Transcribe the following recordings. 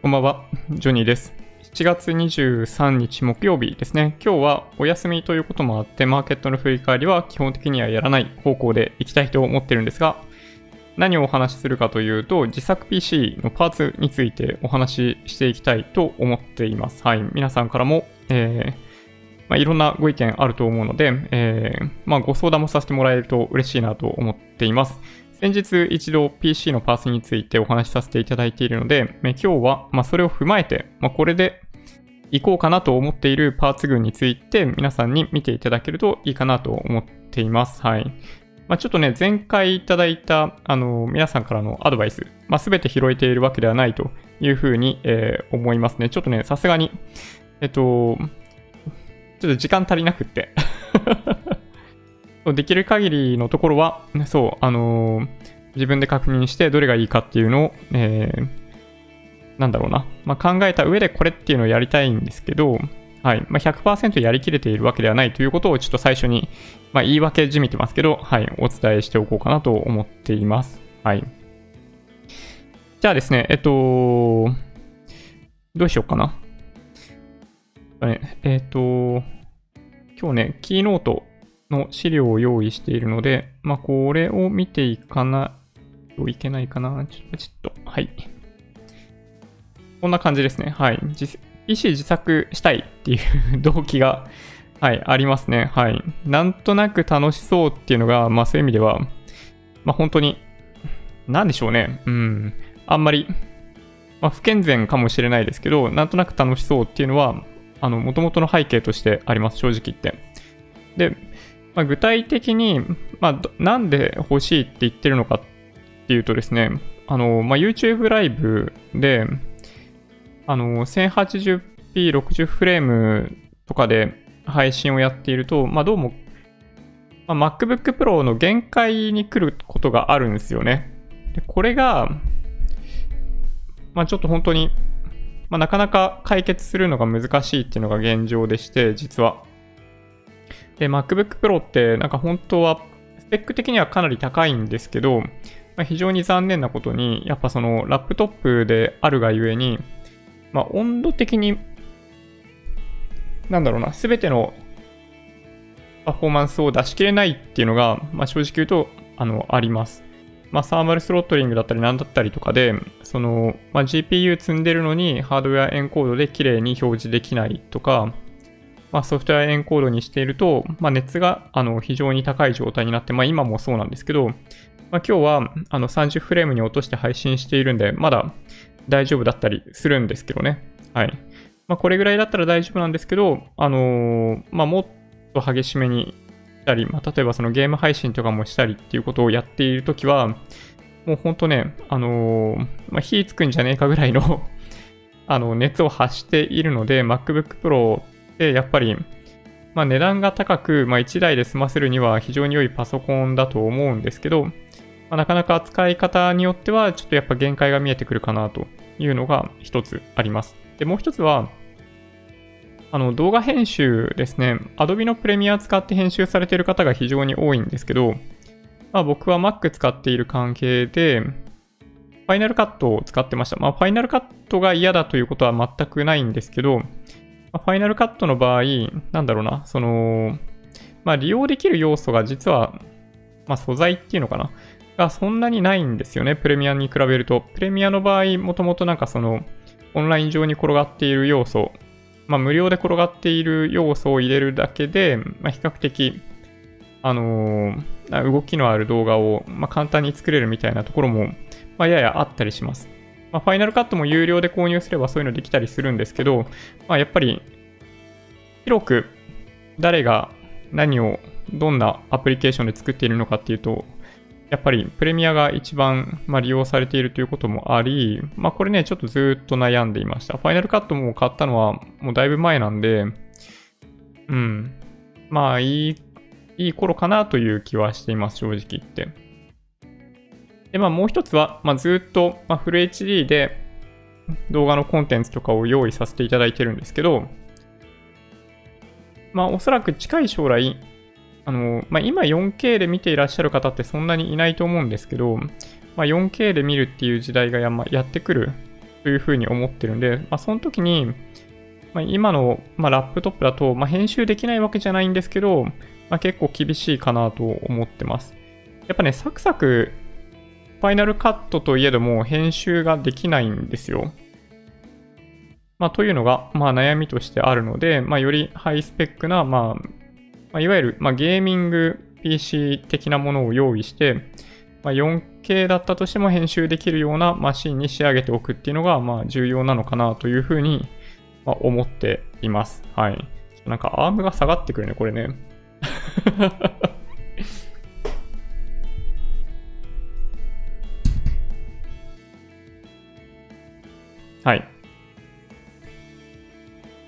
こんばんは、ジョニーです。7月23日木曜日ですね。今日はお休みということもあって、マーケットの振り返りは基本的にはやらない方向でいきたいと思ってるんですが、何をお話しするかというと、自作 PC のパーツについてお話ししていきたいと思っています。はい。皆さんからも、えーまあ、いろんなご意見あると思うので、えーまあ、ご相談もさせてもらえると嬉しいなと思っています。先日一度 PC のパーツについてお話しさせていただいているので、今日はまそれを踏まえて、まあ、これでいこうかなと思っているパーツ群について皆さんに見ていただけるといいかなと思っています。はい。まあ、ちょっとね、前回いただいた、あの、皆さんからのアドバイス、まあ、全て拾えているわけではないというふうに、えー、思いますね。ちょっとね、さすがに、えっと、ちょっと時間足りなくってできる限りのところは、そう、あのー、自分で確認してどれがいいかっていうのを、えー、なんだろうな、まあ、考えた上でこれっていうのをやりたいんですけど、はいまあ、100%やりきれているわけではないということをちょっと最初に、まあ、言い訳じみてますけど、はい、お伝えしておこうかなと思っています。はい。じゃあですね、えっと、どうしようかな。えっと、今日ね、キーノートの資料を用意しているので、まあ、これを見ていかないといけないかな。ちょっと、ちょっと、はい。こんな感じですね。はい。PC 自作したいっていう動機が、はい、ありますね。はい。なんとなく楽しそうっていうのが、まあそういう意味では、まあ本当に、なんでしょうね。うん。あんまり、まあ不健全かもしれないですけど、なんとなく楽しそうっていうのは、あの、元々の背景としてあります、正直言って。で、まあ、具体的に、まあ、なんで欲しいって言ってるのかっていうとですね、あの、まあ、YouTube ライブで、あの、1080p 60フレームとかで配信をやっていると、まあ、どうも、まあ、MacBook Pro の限界に来ることがあるんですよね。でこれが、まあ、ちょっと本当に、まあ、なかなか解決するのが難しいっていうのが現状でして、実は。で、MacBook Pro ってなんか本当はスペック的にはかなり高いんですけど、まあ、非常に残念なことに、やっぱそのラップトップであるがゆえに、まあ、温度的に、なんだろうな、すべてのパフォーマンスを出し切れないっていうのが、まあ、正直言うと、あの、あります。まあ、サーマルスロットリングだったりなんだったりとかで、その、まあ、GPU 積んでるのにハードウェアエンコードで綺麗に表示できないとか、まあ、ソフトウェアエンコードにしていると、まあ、熱があの非常に高い状態になって、まあ、今もそうなんですけど、まあ、今日はあの30フレームに落として配信しているんで、まだ大丈夫だったりするんですけどね。はい。まあ、これぐらいだったら大丈夫なんですけど、あのー、まあ、もっと激しめにしたり、まあ、例えばそのゲーム配信とかもしたりっていうことをやっているときは、もうほんとね、あのー、まあ、火つくんじゃねえかぐらいの あの、熱を発しているので、MacBook Pro、やっぱり、まあ、値段が高く、まあ、1台で済ませるには非常に良いパソコンだと思うんですけど、まあ、なかなか使い方によっては、ちょっとやっぱ限界が見えてくるかなというのが一つあります。で、もう一つは、あの、動画編集ですね。Adobe のプレミア使って編集されている方が非常に多いんですけど、まあ、僕は Mac 使っている関係で、ファイナルカットを使ってました。まあ、ファイナルカットが嫌だということは全くないんですけど、ファイナルカットの場合、なんだろうな、その、まあ、利用できる要素が実は、まあ、素材っていうのかな、がそんなにないんですよね、プレミアに比べると。プレミアの場合、もともとなんかその、オンライン上に転がっている要素、まあ、無料で転がっている要素を入れるだけで、まあ、比較的、あのー、動きのある動画を、まあ、簡単に作れるみたいなところも、まあ、ややあったりします。まあ、ファイナルカットも有料で購入すればそういうのできたりするんですけど、まあ、やっぱり、広く誰が何をどんなアプリケーションで作っているのかっていうと、やっぱりプレミアが一番、ま、利用されているということもあり、まあ、これね、ちょっとずっと悩んでいました。ファイナルカットも買ったのはもうだいぶ前なんで、うん。まあ、いい、いい頃かなという気はしています、正直言って。で、まあもう一つは、まあ、ずっと、まあ、フル HD で動画のコンテンツとかを用意させていただいてるんですけど、まあおそらく近い将来、あの、まあ今 4K で見ていらっしゃる方ってそんなにいないと思うんですけど、まあ 4K で見るっていう時代がや,、ま、やってくるというふうに思ってるんで、まあ、その時に、まあ、今の、まあ、ラップトップだと、まあ、編集できないわけじゃないんですけど、まあ、結構厳しいかなと思ってます。やっぱね、サクサク、ファイナルカットといえども編集ができないんですよ。まあ、というのが、まあ、悩みとしてあるので、まあ、よりハイスペックな、まあ、まあ、いわゆる、まあ、ゲーミング PC 的なものを用意して、まあ、4K だったとしても編集できるようなマシンに仕上げておくっていうのが、まあ、重要なのかなというふうに、まあ、思っています。はい。なんかアームが下がってくるね、これね。はい。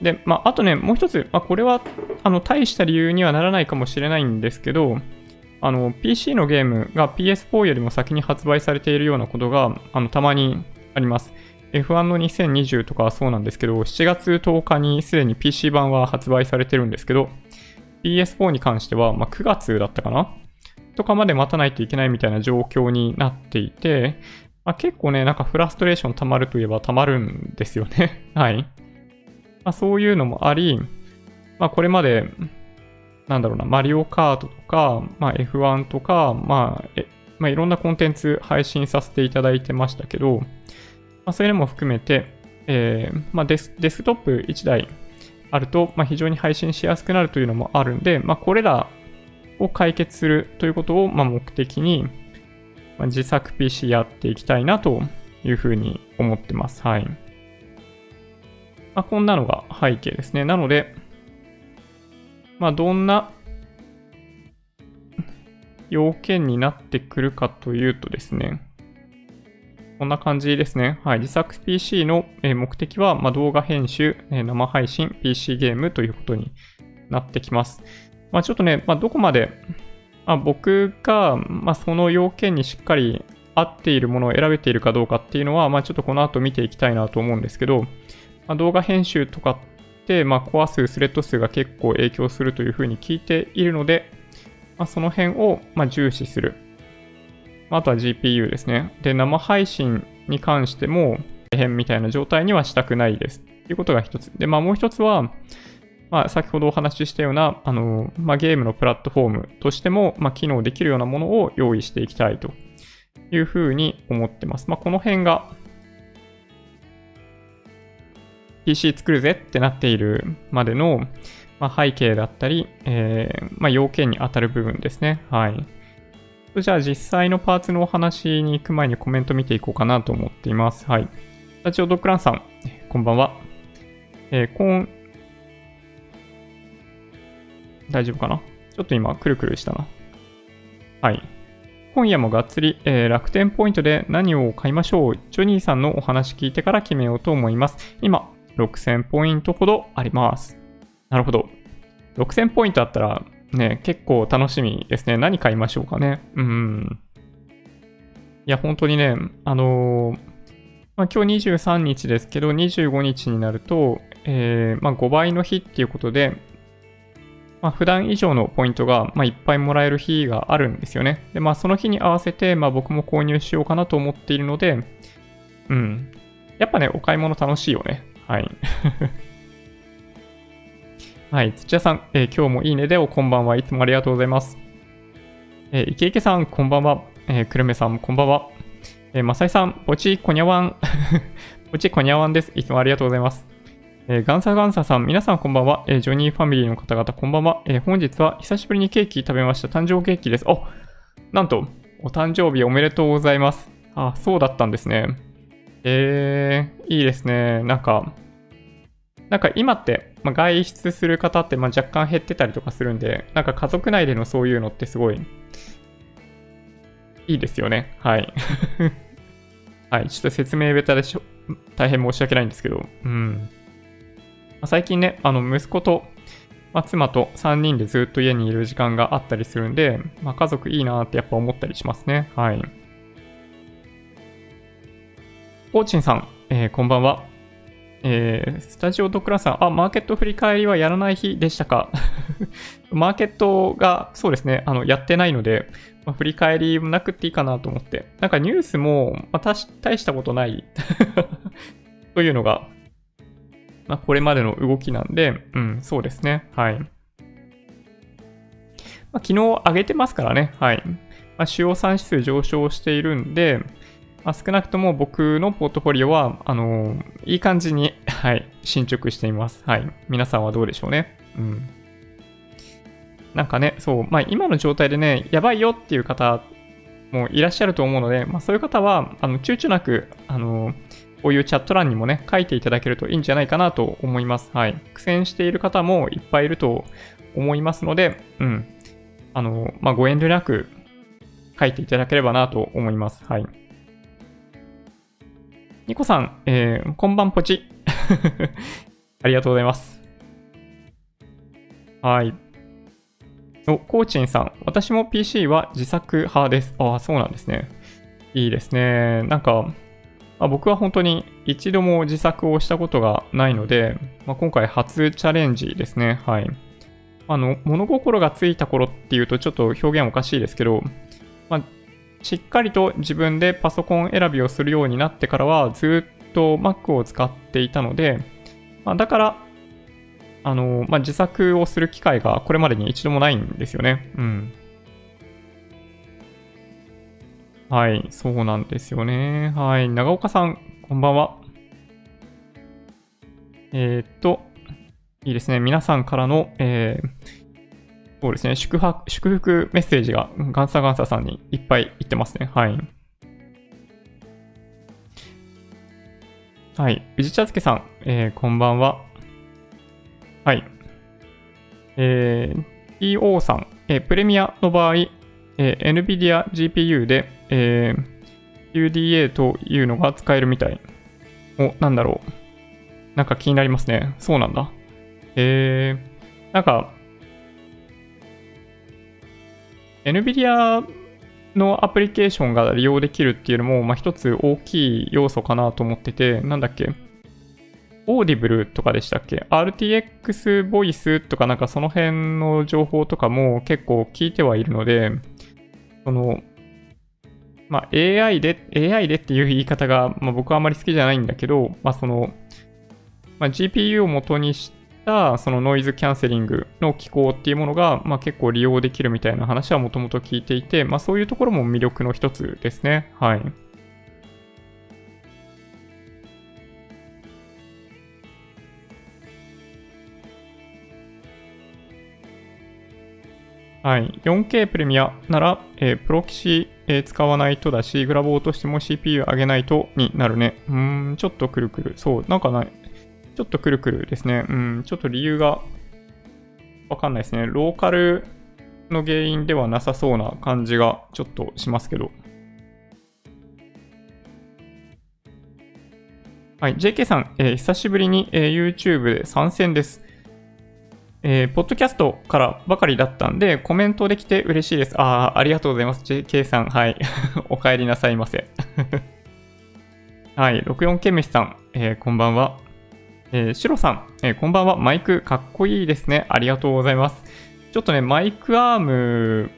で、まあ、あとね、もう一つ、まあ、これは、あの、大した理由にはならないかもしれないんですけど、あの、PC のゲームが PS4 よりも先に発売されているようなことが、あの、たまにあります。F1 の2020とかはそうなんですけど、7月10日にすでに PC 版は発売されてるんですけど、PS4 に関しては、まあ、9月だったかな？とかまで待たないといけないみたいな状況になっていて、まあ、結構ね、なんかフラストレーション溜まるといえば溜まるんですよね。はい。まあ、そういうのもあり、まあ、これまで、なんだろうな、マリオカートとか、まあ、F1 とか、まあ、まあ、いろんなコンテンツ配信させていただいてましたけど、まあ、そういうのも含めて、えーまあデス、デスクトップ1台あると、まあ、非常に配信しやすくなるというのもあるんで、まあ、これらを解決するということを、まあ、目的に、まあ、自作 PC やっていきたいなというふうに思ってます。はい。まあ、こんなのが背景ですね。なので、まあ、どんな要件になってくるかというとですね、こんな感じですね。はい。自作 PC の目的は、まあ、動画編集、生配信、PC ゲームということになってきます。まあ、ちょっとね、まあ、どこまで、まあ、僕が、まあ、その要件にしっかり合っているものを選べているかどうかっていうのは、まあ、ちょっとこの後見ていきたいなと思うんですけど、まあ、動画編集とかって、まあ、コア数、スレッド数が結構影響するというふうに聞いているので、まあ、その辺を、ま重視する。あとは GPU ですね。で、生配信に関しても、大変みたいな状態にはしたくないです。ということが一つ。で、まあもう一つは、まあ、先ほどお話ししたような、あの、まあ、ゲームのプラットフォームとしても、まあ、機能できるようなものを用意していきたいというふうに思ってます。まあ、この辺が、PC 作るぜってなっているまでの、まあ、背景だったり、えー、まあ、要件に当たる部分ですね。はい。じゃあ実際のパーツのお話に行く前にコメント見ていこうかなと思っています。はい。スタジオドッグランさん、こんばんは。えー、大丈夫かな？ちょっと今、くるくるしたな。はい。今夜もがっつり、えー、楽天ポイントで何を買いましょう？ジョニーさんのお話聞いてから決めようと思います。今、6000ポイントほどあります。なるほど。6000ポイントあったら、ね、結構楽しみですね。何買いましょうかね。うん。いや、本当にね、あのー、まあ、今日23日ですけど、25日になると、えー、まあ、5倍の日っていうことで、まあ、普段以上のポイントが、まあ、いっぱいもらえる日があるんですよね。で、まあ、その日に合わせて、まあ、僕も購入しようかなと思っているので、うん。やっぱね、お買い物楽しいよね。はい。はい。土屋さん、えー、今日もいいねでおこんばんはいつもありがとうございます。えー、池池さん、こんばんは。えー、くるめさん、こんばんは。えー、まさいさん、ぽちこにゃわん。ぽちこにゃわんです。いつもありがとうございます。えー、ガンサガンサさん、皆さんこんばんは。えー、ジョニーファミリーの方々こんばんは。えー、本日は久しぶりにケーキ食べました。誕生ケーキです。おなんと、お誕生日おめでとうございます。あ、そうだったんですね。えー、いいですね。なんか、なんか今って、まあ、外出する方ってまあ若干減ってたりとかするんで、なんか家族内でのそういうのってすごいいいですよね。はい。はい、ちょっと説明ベタでしょ大変申し訳ないんですけど、うん。ま最近ね、あの息子と、まあ、妻と3人でずっと家にいる時間があったりするんで、まあ、家族いいなってやっぱ思ったりしますね。はい。オーチンさん、えー、こんばんは。えー、スタジオドクラさん、あ、マーケット振り返りはやらない日でしたか？マーケットが、そうですね、あの、やってないので、まあ、振り返りもなくていいかなと思って。なんかニュースも、まあ、大したことない というのが、まあ、これまでの動きなんで、うん、そうですね。はい。まあ、昨日上げてますからね。はい。まあ、主要産指数上昇しているんで、まあ、少なくとも僕のポートフォリオは、あのー、いい感じに、はい、進捗しています。はい。皆さんはどうでしょうね。うん。なんかね、そう、まあ今の状態でね、やばいよっていう方もいらっしゃると思うので、まあそういう方は、あの、躊躇なく、あのー、こういうチャット欄にもね、書いていただけるといいんじゃないかなと思います。はい。苦戦している方もいっぱいいると思いますので、うん。あの、まあ、ご遠慮なく書いていただければなと思います。はい。ニコさん、えー、こんばんぽち。ありがとうございます。はい。お、コーチンさん。私も PC は自作派です。ああ、そうなんですね。いいですね。なんか、まあ、僕は本当に一度も自作をしたことがないので、まあ、今回初チャレンジですね。はい。あの、物心がついた頃っていうとちょっと表現おかしいですけど、まあ、しっかりと自分でパソコン選びをするようになってからはずっと Mac を使っていたので、まあ、だから、あの、まあ、自作をする機会がこれまでに一度もないんですよね。うん。はい、そうなんですよね。はい、長岡さん、こんばんは。えー、っと、いいですね。皆さんからの、えー、そうですね、祝福祝福メッセージがガンサガンサさんにいっぱい言ってますね。はい。はい。宇治茶漬さん、えー、こんばんは。はい。えー、EO さん、えー、プレミアの場合、えー、NVIDIA GPU で、えー、UDA というのが使えるみたい。お、なんだろう。なんか気になりますね。そうなんだ。えー、なんか、NVIDIA のアプリケーションが利用できるっていうのも、まあ、一つ大きい要素かなと思ってて、なんだっけオーディブルとかでしたっけ ?RTX ボイスとかなんかその辺の情報とかも結構聞いてはいるので、その、まあ、AI で、AI でっていう言い方が、まあ、僕はあまり好きじゃないんだけど、まあ、その、まあ、GPU を元にしたそのノイズキャンセリングの機構っていうものが、まあ、結構利用できるみたいな話はもともと聞いていて、まあ、そういうところも魅力の一つですね。はい。はい。4K プレミアなら、えー、プロキシ、えー、使わないとだし、グラボーとしても CPU 上げないとになるね。うん、ちょっとくるくる。そう、なんかない、ちょっとくるくるですね。うん、ちょっと理由がわかんないですね。ローカルの原因ではなさそうな感じがちょっとしますけど。はい、JK さん、えー、久しぶりに、えー、YouTube で参戦です。えー、ポッドキャストからばかりだったんで、コメントできて嬉しいです。ああ、ありがとうございます。JK さん、はい。お帰りなさいませ。はい、64ケメシさん、えー、こんばんは。えー、シロさん、えー、こんばんは。マイクかっこいいですね。ありがとうございます。ちょっとね、マイクアーム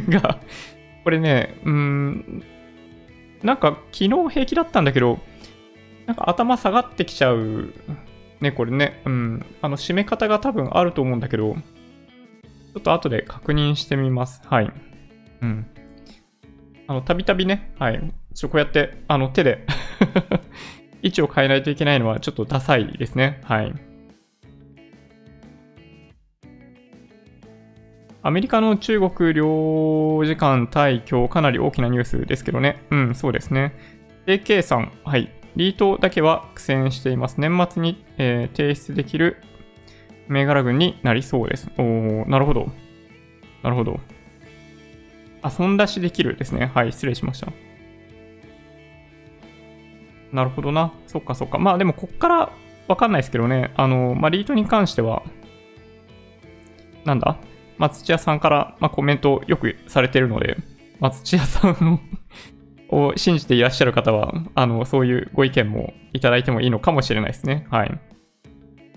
がこれね、うん、なんか昨日平気だったんだけど、なんか頭下がってきちゃう。ね、これね、うん、あの、締め方が多分あると思うんだけど、ちょっと後で確認してみます。はい。うん。あの、たびたびね、はい。ちょ、こうやって、あの、手で 位置を変えないといけないのはちょっとダサいですね。はい。アメリカの中国領事館対今日かなり大きなニュースですけどね。うん、そうですね。AK さん、はい。リートだけは苦戦しています。年末に、えー、提出できる銘柄群になりそうです。おー、なるほど。なるほど。あ、損出しできるですね。はい、失礼しました。なるほどな。そっかそっか。まあでもこっからわかんないですけどね。あの、まあリートに関しては、なんだ？松屋さんから、まあ、コメントよくされてるので、松屋さんのを信じていらっしゃる方は、あの、そういうご意見もいただいてもいいのかもしれないですね。はい。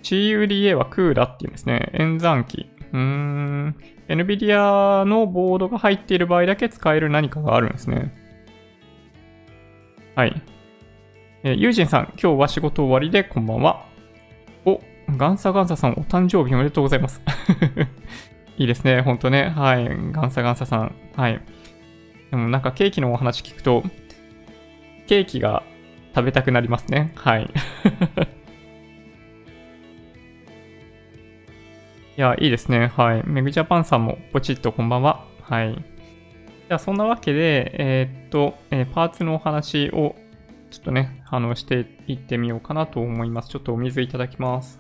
CUDA はクーラっていうんですね。演算機。うーん。NVIDIA のボードが入っている場合だけ使える何かがあるんですね。はい。えー、ユージンさん、今日は仕事終わりでこんばんは。お、ガンサガンサさん、お誕生日おめでとうございます。いいですね、ほんとね。はい。ガンサガンサさん。はい。でもなんかケーキのお話聞くと、ケーキが食べたくなりますね。はい。いや、いいですね。はい。メグジャパンさんもポチッとこんばんは。はい。じゃあ、そんなわけで、えー、っと、えー、パーツのお話をちょっとね、あの、していってみようかなと思います。ちょっとお水いただきます。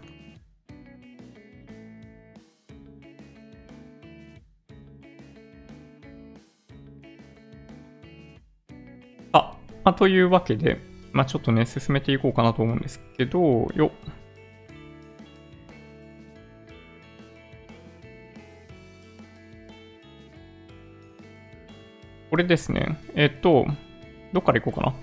まあ、というわけで、まあ、ちょっとね、進めていこうかなと思うんですけど、よ。これですね。えっと、どっから行こうかな。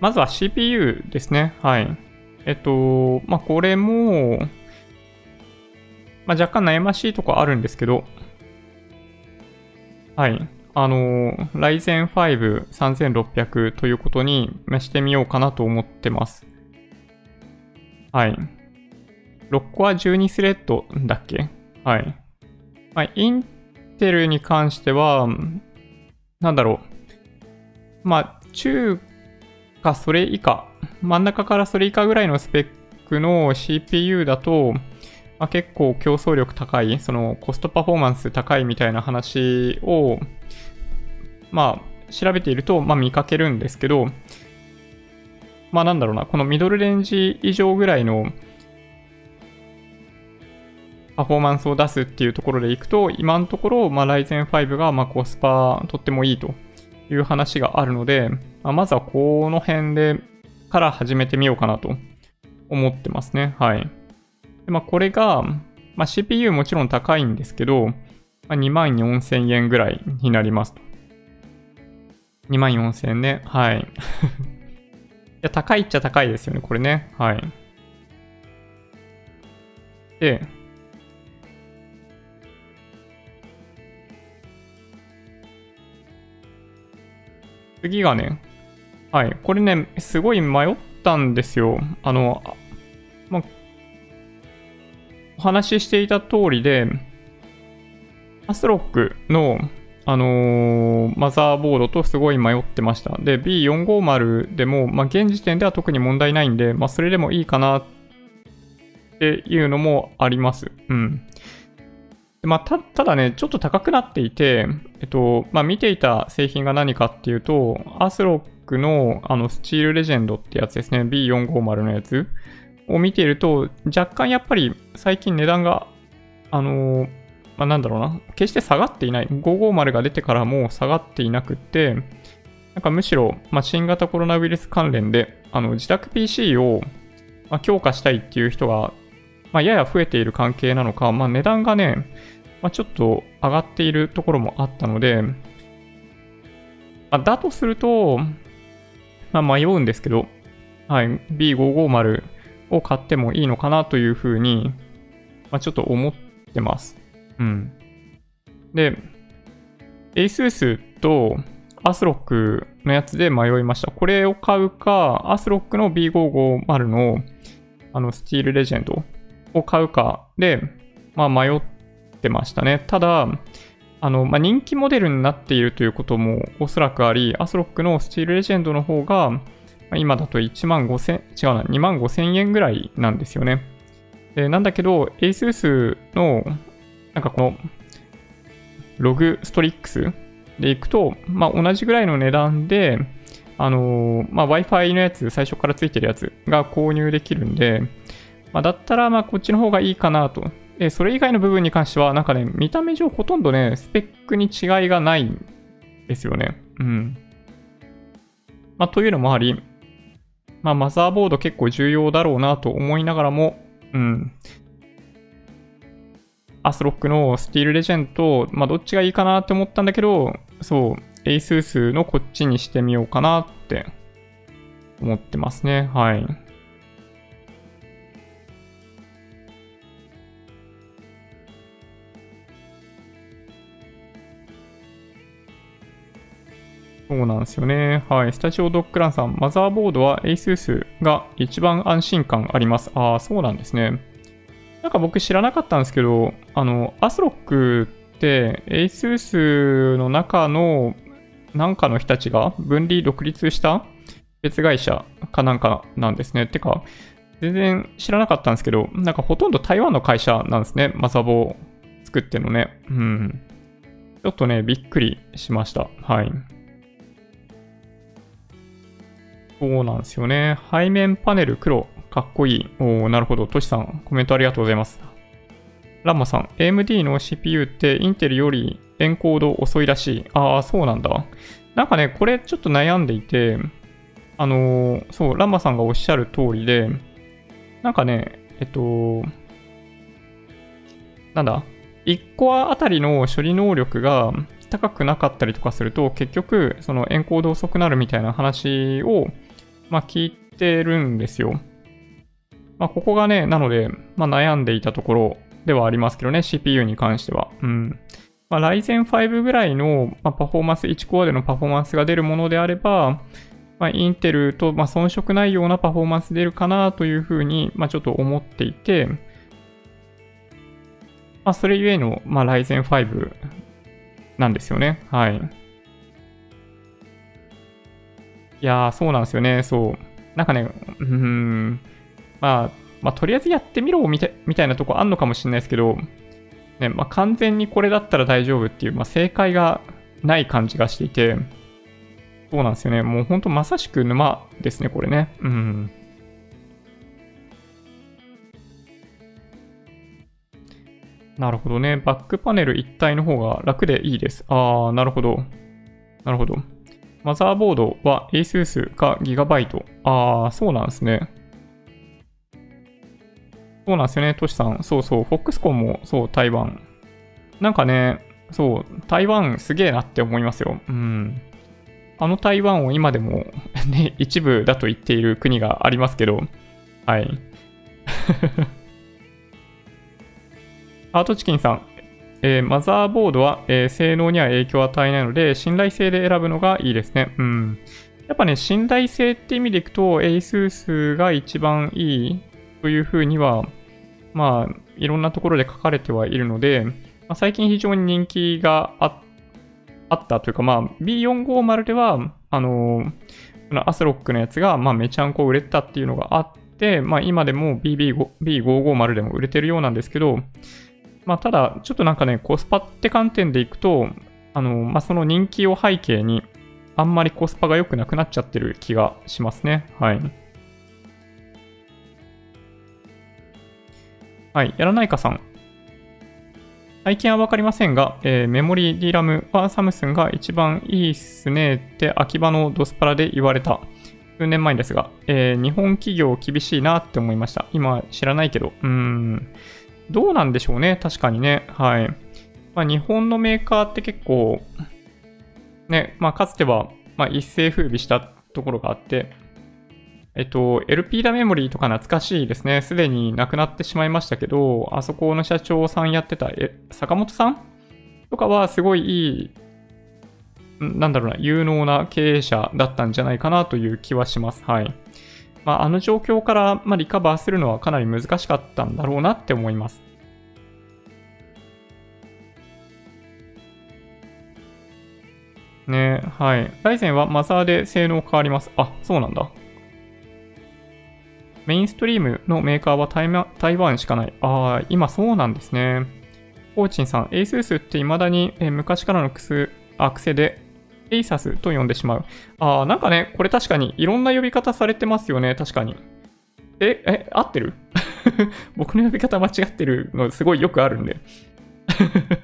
まずは CPU ですね。はい。えっと、まあ、これも、まあ、若干悩ましいとこあるんですけど、はい。あの、Ryzen 5 3600ということにしてみようかなと思ってます。はい。6コア12スレッドだっけ？はい。まあ、インテルに関しては、なんだろう。まあ、中かそれ以下、真ん中からそれ以下ぐらいのスペックの CPU だと、まあ、結構競争力高い、そのコストパフォーマンス高いみたいな話を、まあ、調べていると、まあ、見かけるんですけど、まあなんだろうな、このミドルレンジ以上ぐらいのパフォーマンスを出すっていうところでいくと、今のところ、まあ、Ryzen 5がまコスパとってもいいという話があるので、まあ、まずはこの辺でから始めてみようかなと思ってますね。はい。でまあ、これが、まあ、CPU もちろん高いんですけど、まあ、2万4000円ぐらいになりますと。2万4000円ね。はい。いや、高いっちゃ高いですよね、これね。はい。で、次がね、はい、これね、すごい迷ったんですよ。あの、お話ししていた通りで、アスロックの、あのー、マザーボードとすごい迷ってました。で、B450 でも、まあ、現時点では特に問題ないんで、まあ、それでもいいかなっていうのもあります。うん。まあ、た、ただね、ちょっと高くなっていて、えっと、まあ、見ていた製品が何かっていうと、アスロックの、あの、スチールレジェンドってやつですね。B450 のやつを見ていると、若干やっぱり最近値段が、あのー、まあ、なんだろうな、決して下がっていない。550が出てからも下がっていなくて、なんかむしろ、まあ、新型コロナウイルス関連で、あの、自宅 PC を、ま、強化したいっていう人がまあ、やや増えている関係なのか、まあ、値段がね、まあ、ちょっと上がっているところもあったので、まあ、だとすると、まあ、迷うんですけど、はい、B550 を買ってもいいのかなというふうに、まあ、ちょっと思ってます。うん。で、ASUS と ASRock のやつで迷いました。これを買うか、ASRock の B550 のあのスチールレジェンドを買うかで、まあ、迷ってましたね。ただ、あの、まあ、人気モデルになっているということもおそらくあり、アスロックのスチールレジェンドの方が、今だと1万5千、違うな、2万5千円ぐらいなんですよね。でなんだけど、ASUS の、なんかこの、ログストリックスでいくと、まあ、同じぐらいの値段で、あのー、まあ、Wi-Fi のやつ、最初からついてるやつが購入できるんで、まあ、だったら、まあ、こっちの方がいいかなと。で、それ以外の部分に関しては、なんかね、見た目上ほとんどね、スペックに違いがないんですよね。うん。まあ、というのもあり、まあ、マザーボード結構重要だろうなと思いながらも、うん。アスロックのスティールレジェンド、まあ、どっちがいいかなって思ったんだけど、そう、エイスースのこっちにしてみようかなって思ってますね。はい。そうなんですよね。はい。スタジオドッグランさん、マザーボードは ASUS が一番安心感あります。ああ、そうなんですね。なんか僕知らなかったんですけど、あの、アスロックって ASUS の中のなんかの人たちが分離独立した別会社かなんかなんですね。てか、全然知らなかったんですけど、なんかほとんど台湾の会社なんですね。マザボー作ってのね。うん。ちょっとね、びっくりしました。はい。そうなんですよね。背面パネル黒、かっこいい。おー、なるほど。トシさん、コメントありがとうございます。ランマさん、AMD の CPU ってインテルよりエンコード遅いらしい。ああ、そうなんだ。なんかね、これちょっと悩んでいて、あのー、そう、ランマさんがおっしゃる通りで、なんかね、えっと、なんだ、1コアあたりの処理能力が高くなかったりとかすると、結局、そのエンコード遅くなるみたいな話を、まあ、聞いてるんですよ。まあ、ここがね、なので、まあ、悩んでいたところではありますけどね、CPU に関しては。うん。まあ、Ryzen 5ぐらいの、まあ、パフォーマンス、1コアでのパフォーマンスが出るものであれば、まあ、インテルと、まあ、遜色ないようなパフォーマンス出るかなというふうに、まあ、ちょっと思っていて、まあ、それゆえの、まあ、Ryzen 5なんですよね。はい。いやー、そうなんですよね。そう。なんかね、うん、まあ、まあ、とりあえずやってみろみたみたいなとこあんのかもしれないですけど、ね、まあ、完全にこれだったら大丈夫っていう、まあ、正解がない感じがしていて、そうなんですよね。もうほんとまさしく沼ですね、これね。うん。なるほどね。バックパネル一体の方が楽でいいです。あー、なるほど。なるほど。マザーボードは ASUS か Gigabyte。あー、そうなんですね。そうなんですよね、トシさん。そうそう、フォックスコンもそう、台湾。なんかね、そう、台湾すげえなって思いますよ。うん。あの台湾を今でも ね、一部だと言っている国がありますけど、はい。アートチキンさん、えー、マザーボードは、えー、性能には影響を与えないので、信頼性で選ぶのがいいですね。うん。やっぱね、信頼性って意味でいくと、ASUS が一番いいというふうには、まあ、いろんなところで書かれてはいるので、まあ、最近非常に人気があっ、たというか、まあ、B450 では、あのー、このアスロックのやつが、まあ、めちゃんこ売れたっていうのがあって、まあ、今でも B550 でも売れてるようなんですけど、まあ、ただ、ちょっとなんかね、コスパって観点でいくと、あの、まあ、その人気を背景に、あんまりコスパが良くなくなっちゃってる気がしますね。はい。はい。やらないかさん。最近はわかりませんが、えー、メモリー DRAM はサムスンが一番いいっすねって秋葉のドスパラで言われた。数年前ですが、えー、日本企業厳しいなって思いました。今知らないけど、うーん、どうなんでしょうね。確かにね。はい。まあ、日本のメーカーって結構、ね、まあ、かつては、まあ、一世風靡したところがあって、えっと、LP ダメモリーとか懐かしいですね。すでに亡くなってしまいましたけど、あそこの社長さんやってた、え、坂本さんとかはすごいいい、なんだろうな、有能な経営者だったんじゃないかなという気はします。はい。まあ、あの状況から、まあ、リカバーするのはかなり難しかったんだろうなって思います。ねはい。ライゼンはマザーで性能変わります。あ、そうなんだ。メインストリームのメーカーは台湾しかない。ああ、今そうなんですね。コーチンさん、ASUS って未だに、え昔からの癖あ癖で、エイサスと呼んでしまう。ああ、なんかね、これ確かにいろんな呼び方されてますよね、確かに。え、え、合ってる？僕の呼び方間違ってるのすごいよくあるんで。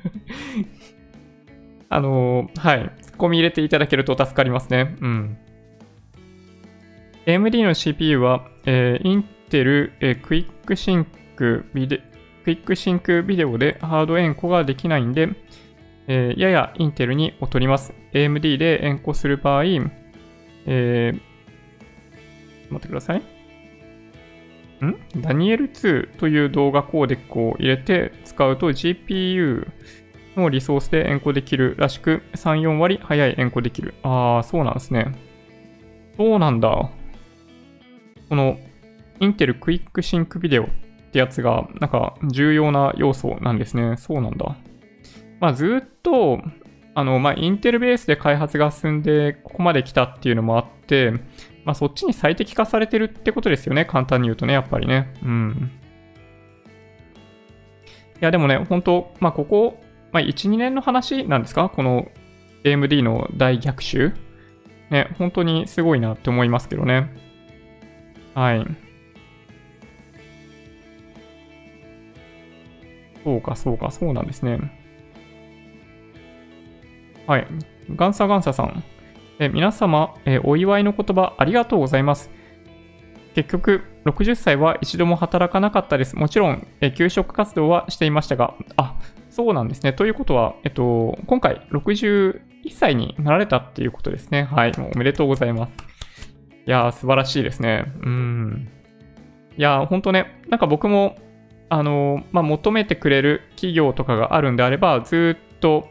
あのー、はい。ツッコミ入れていただけると助かりますね。うん。AMD の CPU は、えー、インテル、えー、 Quick Sync Vide Quick Sync Video でハードエンコができないんで、えー、ややインテルに劣ります。AMD でエンコする場合、えー、待ってください。ん？ Daniel2という動画コーデックを入れて使うと GPU のリソースでエンコできるらしく、3、4割早いエンコできる。ああ、そうなんですね。そうなんだ。この、インテル Quick Sync Video ってやつが、なんか重要な要素なんですね。そうなんだ。まあずっと、あの、まあインテルベースで開発が進んで、ここまで来たっていうのもあって、まあそっちに最適化されてるってことですよね。簡単に言うとね、やっぱりね。うん。いや、でもね、本当まあここ、まあ1、2年の話なんですか？この AMD の大逆襲？ね、本当にすごいなって思いますけどね。はい。そうか、そうか、そうなんですね。はい。ガンサガンサさん。え皆様、えお祝いの言葉ありがとうございます。結局、60歳は一度も働かなかったです。もちろん、え給食活動はしていましたが、あ、そうなんですね。ということは、えっと、今回61歳になられたっていうことですね。はい。おめでとうございます。いやー、素晴らしいですね。うん。いやー、ほんとね、なんか僕もあの、まあ、求めてくれる企業とかがあるんであれば、ずっと、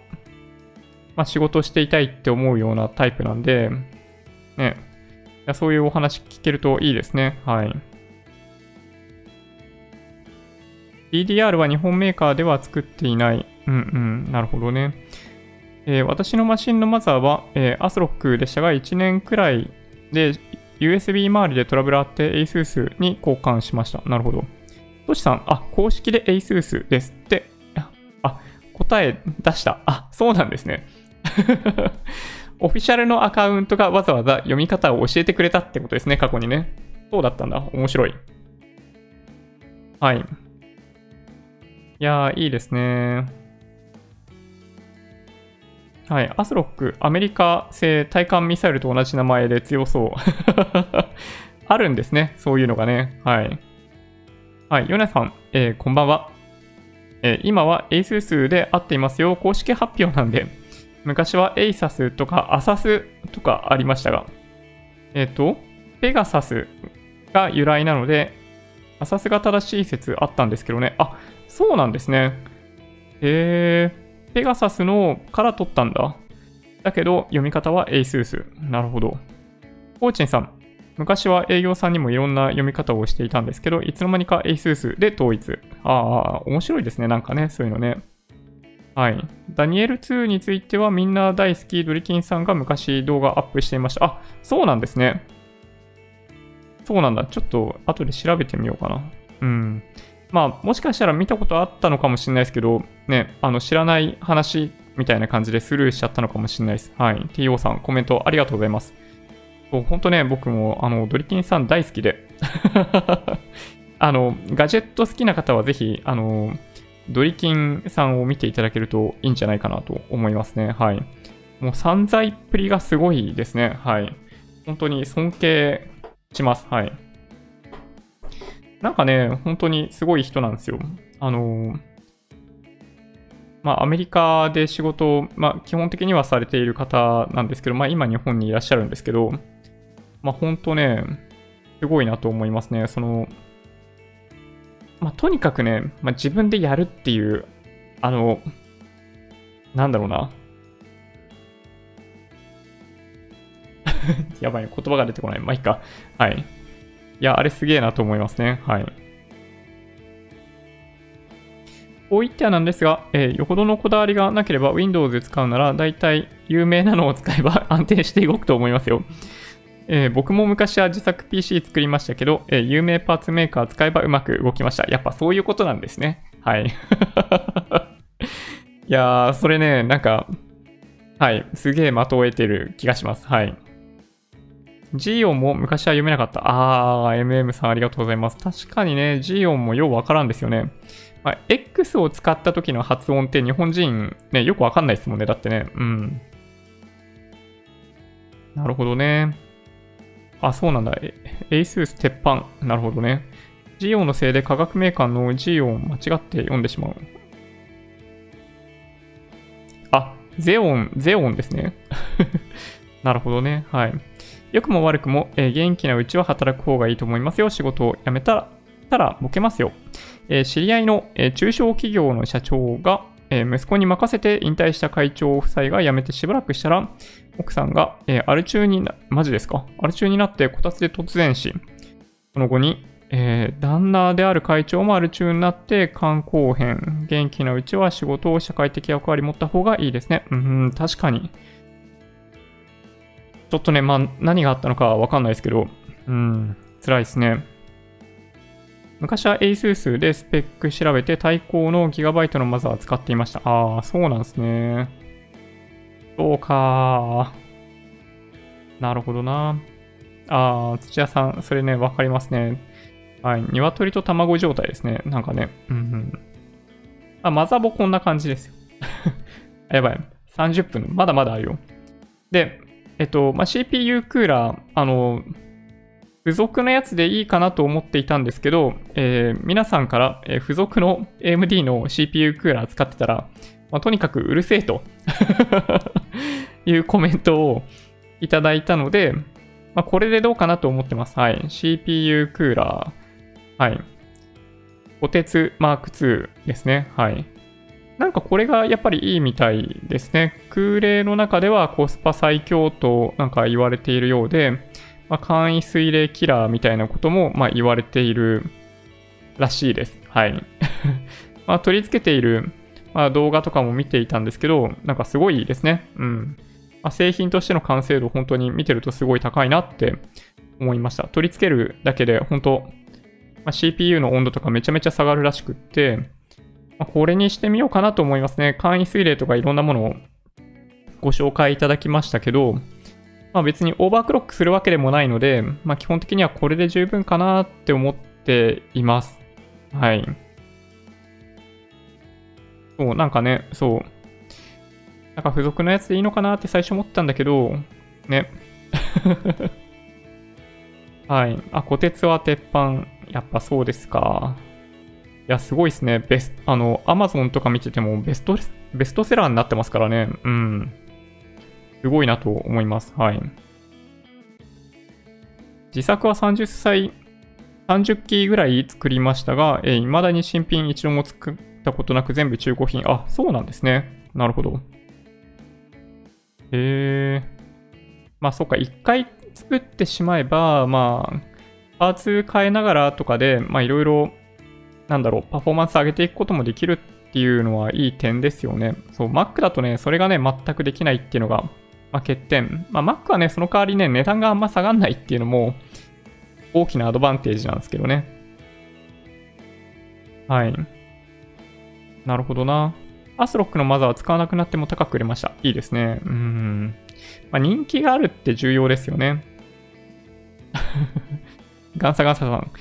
まあ、仕事していたいって思うようなタイプなんで、ね、いそういうお話聞けるといいですね。はい。DDR は日本メーカーでは作っていない。うんうん、なるほどね。えー、私のマシンのマザーは、えー、アスロックでしたが、1年くらいで USB 周りでトラブルあって ASUS に交換しました。なるほど。トシさん、あ、公式で ASUS ですって。あ、答え出した。あ、そうなんですね。オフィシャルのアカウントがわざわざ読み方を教えてくれたってことですね、過去にね。そうだったんだ。面白い。はい。いやー、いいですね。はい。アスロック、アメリカ製対艦ミサイルと同じ名前で強そう。あるんですね。そういうのがね。はい。はい、ヨネさん、えー、こんばんは。えー、今は ASUS で合っていますよ。公式発表なんで。昔は ASUS とか ASUS とかありましたが。えっ、ー、と、ペガサスが由来なので、ASUS が正しい説あったんですけどね。あ、そうなんですね。へえ、ペガサスのから取ったんだ。だけど、読み方は ASUS。なるほど。コーチンさん、昔は営業さんにもいろんな読み方をしていたんですけど、いつの間にか ASUS で統一。ああ、面白いですね。なんかね、そういうのね。はい。ダニエル2についてはみんな大好きドリキンさんが昔動画アップしていました。あ、そうなんですね。そうなんだ。ちょっと後で調べてみようかな。うん。まあ、もしかしたら見たことあったのかもしれないですけど、ね、あの、知らない話みたいな感じでスルーしちゃったのかもしれないです。はい。TO さん、コメントありがとうございます。そう、本当ね、僕も、あの、ドリキンさん大好きで。あの、ガジェット好きな方はぜひ、あの、ドリキンさんを見ていただけるといいんじゃないかなと思いますね。はい。もう散財っぷりがすごいですね。はい。本当に尊敬します。はい。なんかね、本当にすごい人なんですよ。あのまあ、アメリカで仕事を、まあ、基本的にはされている方なんですけど、まあ、今日本にいらっしゃるんですけど、まあ、本当ね、すごいなと思いますね。その、まあ、とにかくね、まあ、自分でやるっていう、あの、なんだろうな。やばい、言葉が出てこない。まあ、いいか。はい。いや、あれすげえなと思いますね。はい。こう言ってはなんですが、えー、よほどのこだわりがなければ Windows で使うなら、だいたい有名なのを使えば 安定して動くと思いますよ。えー、僕も昔は自作 PC 作りましたけど、えー、有名パーツメーカー使えばうまく動きました。やっぱそういうことなんですね。はい。いやー、それね、なんか、はい、すげえ的を得てる気がします。はい。ジオンも昔は読めなかった。あー、MM さんありがとうございます。確かにね、ジオンもようわからんですよね。まあ、X を使った時の発音って日本人ね、よくわかんないですもんね。だってね。うん。なるほどね。あ、そうなんだ。ASUS 鉄板。なるほどね。ジオンのせいで化学メーカーのジオン間違って読んでしまう。あ、ゼオン、ゼオンですね。なるほどね。はい。良くも悪くも、えー、元気なうちは働く方がいいと思いますよ。仕事を辞めたら、たらボケますよ。えー、知り合いの、えー、中小企業の社長が、えー、息子に任せて引退した会長夫妻が辞めてしばらくしたら、奥さんが、えー、アル中にな、マジですか？アル中になってこたつで突然死。その後に、えー、旦那である会長もアル中になって肝硬変。元気なうちは仕事を社会的役割持った方がいいですね。うん、確かに。ちょっとね、まあ、何があったのかわかんないですけど、うん、辛いですね。昔は ASUS でスペック調べて対抗のギガバイトのマザーを使っていました。ああ、そうなんですね。そうかなるほどな。ああ、土屋さん、それね、わかりますね。はい。鶏と卵状態ですね。なんかね。うんうん。あ、マザーボこんな感じですよ。やばい。30分。まだまだあるよ。で、えっと、まあ、CPU クーラー、あの、付属のやつでいいかなと思っていたんですけど、えー、皆さんから、え、付属の AMD の CPU クーラー使ってたら、まあ、とにかくうるせえと いうコメントをいただいたので、まあ、これでどうかなと思ってます。はい。CPU クーラー。はい。お鉄マーク2ですね。はい。なんかこれがやっぱりいいみたいですね。空冷の中ではコスパ最強となんか言われているようで、まあ、簡易水冷キラーみたいなこともまあ言われているらしいです。はい。まあ、取り付けている、まあ、動画とかも見ていたんですけど、なんかすごいですね。うん。まあ、製品としての完成度、本当に見てるとすごい高いなって思いました。取り付けるだけで、本当、まあ、CPU の温度とかめちゃめちゃ下がるらしくって、まあ、これにしてみようかなと思いますね。簡易水冷とかいろんなものをご紹介いただきましたけど、まあ、別にオーバークロックするわけでもないので、まあ、基本的にはこれで十分かなって思っています。はい。そう、なんかね、そう。なんか付属のやつでいいのかなって最初思ったんだけど、ね。はい。あ、虎鉄は鉄板。やっぱそうですか。いや、すごいですね。ベスあの、アマゾンとか見ててもベスト、ベストセラーになってますからね。うん。すごいなと思います。はい。自作は30歳、30機ぐらい作りましたが、えー、未だに新品一度も作ったことなく全部中古品。あ、そうなんですね。なるほど。へえ。まあ、そっか、一回作ってしまえば、まあ、パーツ変えながらとかで、まあ、いろいろ、なんだろう、パフォーマンス上げていくこともできるっていうのはいい点ですよね。そう、Mac だとね、それがね、全くできないっていうのがまあ、欠点。まあ、Mac はね、その代わりね、値段があんま下がんないっていうのも大きなアドバンテージなんですけどね。はい。なるほどな。アスロックのマザーは使わなくなっても高く売れました。いいですね。うん。まあ、人気があるって重要ですよね。ガンサガンサさん。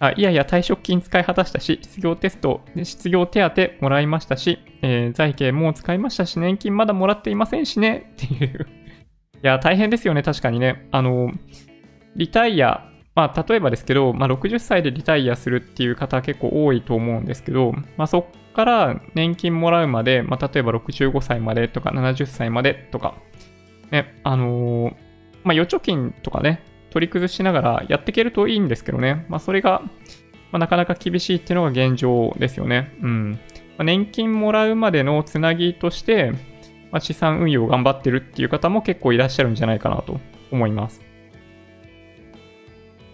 あいやいや、退職金使い果たしたし、失業テスト、失業手当もらいましたし、えー、財形も使いましたし、年金まだもらっていませんしね、っていういや、大変ですよね、確かにね。あの、リタイア、まあ、例えばですけど、まあ、60歳でリタイアするっていう方結構多いと思うんですけど、まあ、そっから年金もらうまで、まあ、例えば65歳までとか70歳までとか、ね、あのー、まあ、預貯金とかね、取り崩しながらやっていけるといいんですけどね。まあ、それが、まあ、なかなか厳しいっていうのが現状ですよね。うん。まあ、年金もらうまでのつなぎとして、まあ、資産運用を頑張ってるっていう方も結構いらっしゃるんじゃないかなと思います。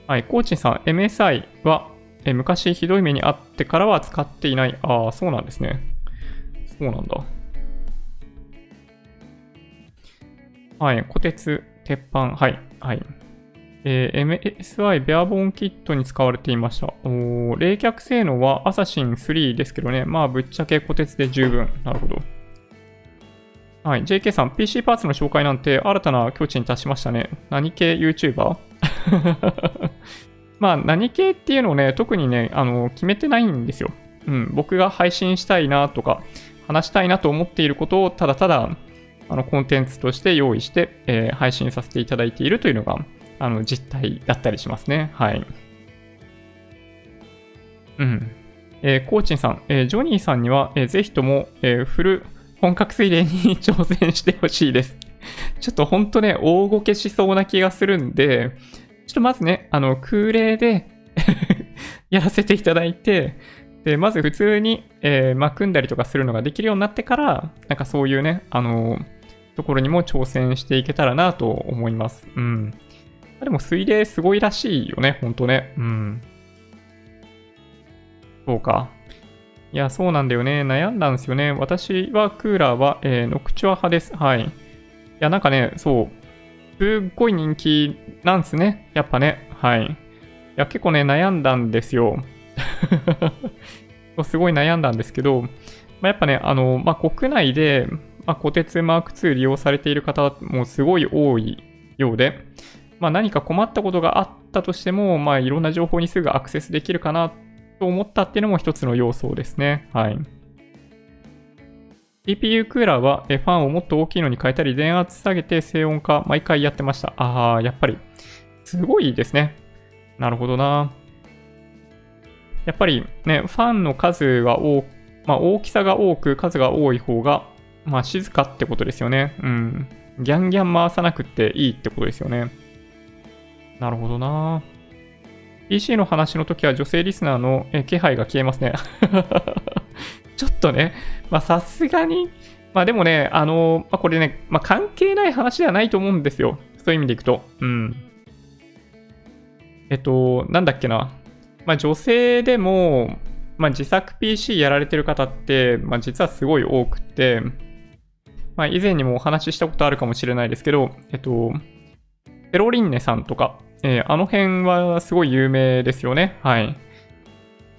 はい、コーチンさん、MSI は、え昔ひどい目にあってからは使っていない。ああ、そうなんですね。そうなんだ。はい、虎鉄、鉄板、はい、はい。えー、MSI ベアボーンキットに使われていました。お冷却性能はアサシン3ですけどね。まあ、ぶっちゃけ虎鉄で十分。なるほど。はい。JK さん、PC パーツの紹介なんて新たな境地に達しましたね。何系 YouTuber? まあ、何系っていうのをね、特にね、あの、決めてないんですよ。うん。僕が配信したいなとか、話したいなと思っていることをただただ、あの、コンテンツとして用意して、えー、配信させていただいているというのが、あの、実態だったりしますね。はい。うん。えー、コーチンさん、えー、ジョニーさんには、えー、ぜひとも、えー、フル本格水冷に挑戦してほしいです。ちょっとほんとね、大ごけしそうな気がするんで、ちょっとまずね、あの、空冷で やらせていただいて、で、まず普通に、えー、まあ、組んだりとかするのができるようになってから、なんかそういうね、あのー、ところにも挑戦していけたらなと思います。うん。でも水冷すごいらしいよね、ほんとね。うん。そうか。いや、そうなんだよね。悩んだんですよね。私はクーラーは、えー、ノクチュア派です。はい。いや、なんかね、そう。すっごい人気なんですね。やっぱね。はい。いや、結構ね、悩んだんですよ。すごい悩んだんですけど、まあ、やっぱね、あの、まあ、国内で、まあ、小鉄マーク2利用されている方もすごい多いようで、まあ、何か困ったことがあったとしても、まあ、いろんな情報にすぐアクセスできるかなと思ったっていうのも一つの要素ですね。はい。CPU クーラーはファンをもっと大きいのに変えたり、電圧下げて静音化毎回やってました。ああ、やっぱり。すごいですね。なるほどな。やっぱりね、ファンの数が多まあ、大きさが多く数が多い方が、まあ、静かってことですよね。うん。ギャンギャン回さなくていいってことですよね。なるほどな。PC の話の時は女性リスナーの気配が消えますね。ちょっとね、まあさすがに、まあでもね、あのまあ、これね、まあ、関係ない話ではないと思うんですよ。そういう意味でいくと。うん。えっと、なんだっけな。まあ女性でも、まあ自作 PC やられてる方って、まあ実はすごい多くて、まあ以前にもお話ししたことあるかもしれないですけど、えっと、ペロリンネさんとか、えー、あの辺はすごい有名ですよね。はい。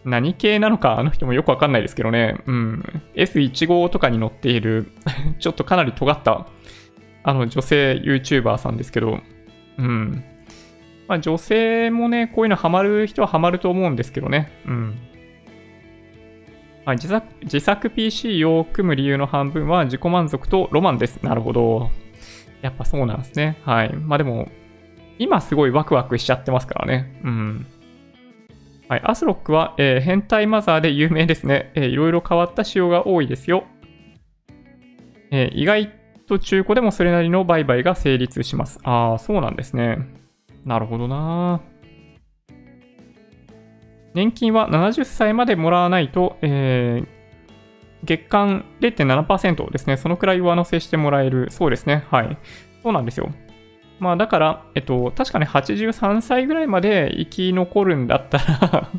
何系なのか、あの人もよくわかんないですけどね。うん。S15 とかに乗っている ちょっとかなり尖った、あの、女性 YouTuber さんですけど、うん。まあ、女性もね、こういうのハマる人はハマると思うんですけどね。うん。はい、自作自作 PC を組む理由の半分は自己満足とロマンです。なるほど。やっぱそうなんですね。はい。まあでも、今すごいワクワクしちゃってますからね。うん。はい、アスロックは、えー、変態マザーで有名ですね。えー、いろいろ変わった仕様が多いですよ。えー、意外と中古でもそれなりの売買が成立します。ああ、そうなんですね。なるほどな。年金は70歳までもらわないと、えー、月間0.7%ですね。そのくらい上乗せしてもらえる。そうですね。はい。そうなんですよ。まあだから、えっと、確かね、83歳ぐらいまで生き残るんだったら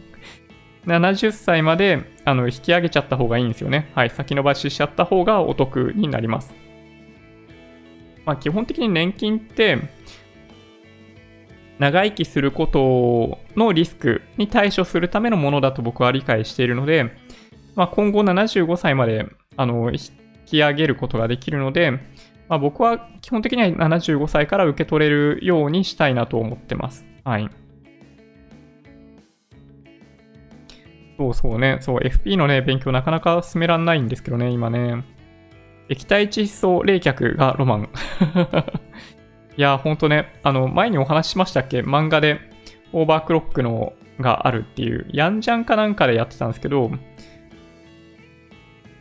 70歳まであの引き上げちゃった方がいいんですよね。はい、先延ばししちゃった方がお得になります。まあ基本的に年金って、長生きすることのリスクに対処するためのものだと僕は理解しているので、まあ、今後75歳まであの引き上げることができるので、まあ、僕は基本的には75歳から受け取れるようにしたいなと思ってます。はい。そうそうね。そう、FP のね、勉強なかなか進めらんないんですけどね、今ね。液体窒素冷却がロマン。いや、ほんとね、あの、前にお話ししましたっけ？漫画でオーバークロックのがあるっていう、ヤンジャンかなんかでやってたんですけど、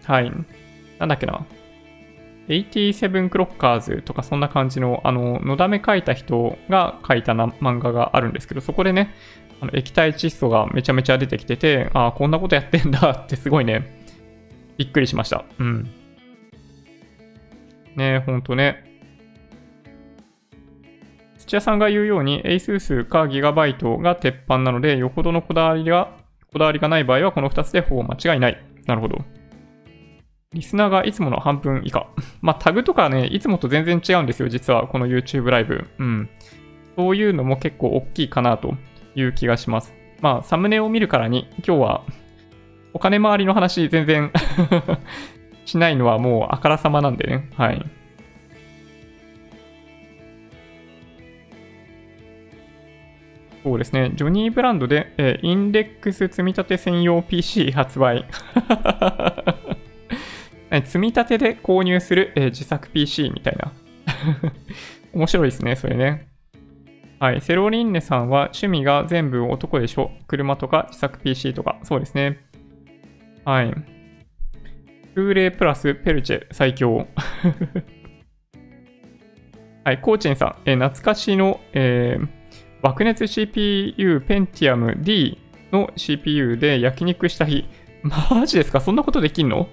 はい。なんだっけな。87クロッカーズとかそんな感じの、あの、のだめ書いた人が書いたな漫画があるんですけど、そこでね、あの液体窒素がめちゃめちゃ出てきてて、ああ、こんなことやってんだってすごいね、びっくりしました。うん。ねほんとね。土屋さんが言うように、ASUS か GB が鉄板なので、よほどのこだわりが、こだわりがない場合はこの2つでほぼ間違いない。なるほど。リスナーがいつもの半分以下。まあ、タグとかね、いつもと全然違うんですよ、実は、この YouTube ライブ。うん。そういうのも結構大きいかなという気がします。まあ、サムネを見るからに、今日は、お金回りの話全然 しないのはもうあからさまなんでね。はい。そうですね。ジョニーブランドで、えー、インデックス積み立て専用 PC 発売。積み立てで購入する、え、自作 PC みたいな。面白いですね、それね。はい。セロリンネさんは趣味が全部男でしょ？車とか自作 PC とか。そうですね。はい。フーレプラスペルチェ最強。はい。コーチンさん、え、懐かしの、えー、爆熱 CPU ペンティアム D の CPU で焼肉した日、マジですか？そんなことできんの？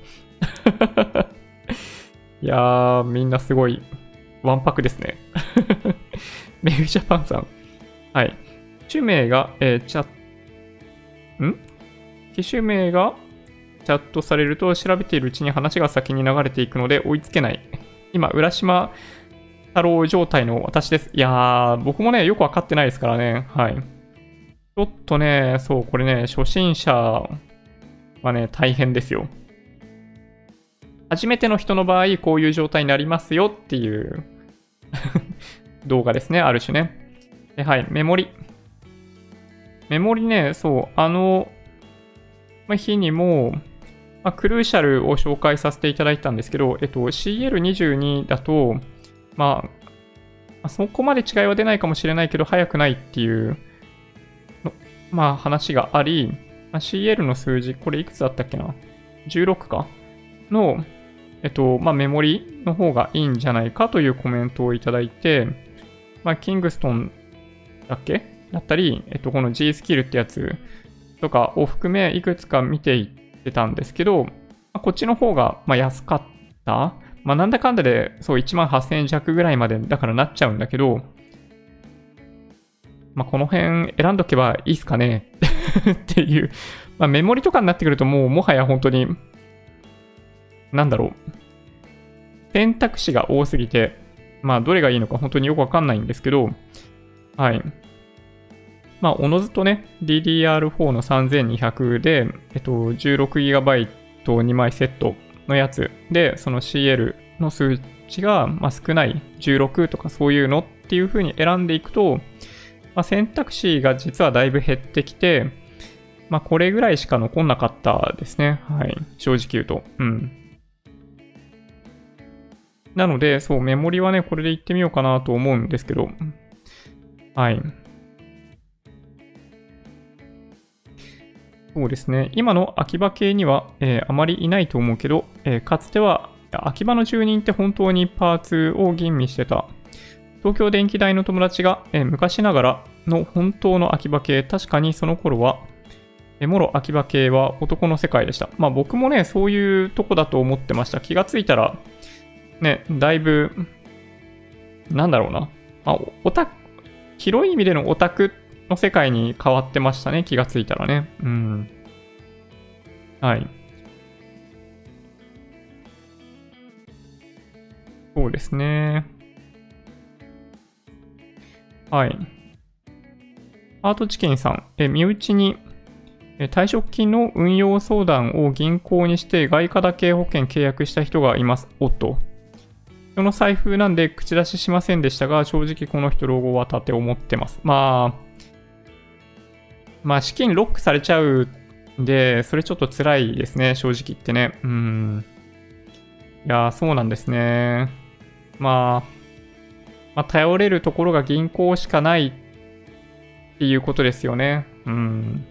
いやー、みんなすごい、わんぱくですね。メグジャパンさん。はい。機種名が、えー、チャん？機種名がチャットされると調べているうちに話が先に流れていくので追いつけない。今、浦島太郎状態の私です。いやー、僕もね、よくわかってないですからね。はい。ちょっとね、そう、これね、初心者はね、大変ですよ。初めての人の場合、こういう状態になりますよっていう 動画ですね、ある種ね。はい、メモリ。メモリね、そう、あの、日にも、ま、クルーシャルを紹介させていただいたんですけど、えっと、CL22 だと、まあ、そこまで違いは出ないかもしれないけど、速くないっていうまあ、話があり、ま、CL の数字、これいくつだったっけな ?16 か？の、えっと、まあ、メモリの方がいいんじゃないかというコメントをいただいて、まあ、キングストンだっけ？だったり、えっと、この G スキルってやつとかを含め、いくつか見ていってたんですけど、まあ、こっちの方が、ま安かった。まあ、なんだかんだで、そう、1万8000円弱ぐらいまでだからなっちゃうんだけど、まあ、この辺選んどけばいいっすかね？っていう、まあ、メモリとかになってくるともうもはや本当になんだろう。選択肢が多すぎて、まあ、どれがいいのか本当によくわかんないんですけど、はい。まあ、おのずとね、DDR4 の3200で、えっと、16GB2 枚セットのやつで、その CL の数値が、まあ、少ない16とかそういうのっていう風に選んでいくと、まあ、選択肢が実はだいぶ減ってきて、まあ、これぐらいしか残んなかったですね。はい。正直言うと。うん。なので、そう、メモリはね、これでいってみようかなと思うんですけど、はい。そうですね。今の秋葉系には、えー、あまりいないと思うけど、えー、かつては秋葉の住人って本当にパーツを吟味してた。東京電気大の友達が、えー、昔ながらの本当の秋葉系、確かにその頃は、えもろ秋葉系は男の世界でした。まあ僕もね、そういうとこだと思ってました。気がついたら、ね、だいぶ、なんだろうな。まあ、オタ、広い意味でのオタクの世界に変わってましたね。気がついたらね。うん。はい。そうですね。はい。アートチキンさん、え身内に退職金の運用相談を銀行にして外貨だけ保険契約した人がいます。おっと。人の財布なんで口出ししませんでしたが、正直この人老後は立て思ってます。まあ、まあ資金ロックされちゃうんで、それちょっと辛いですね、正直言ってね。うん。いやそうなんですね。まあ、まあ、頼れるところが銀行しかないっていうことですよね。うん。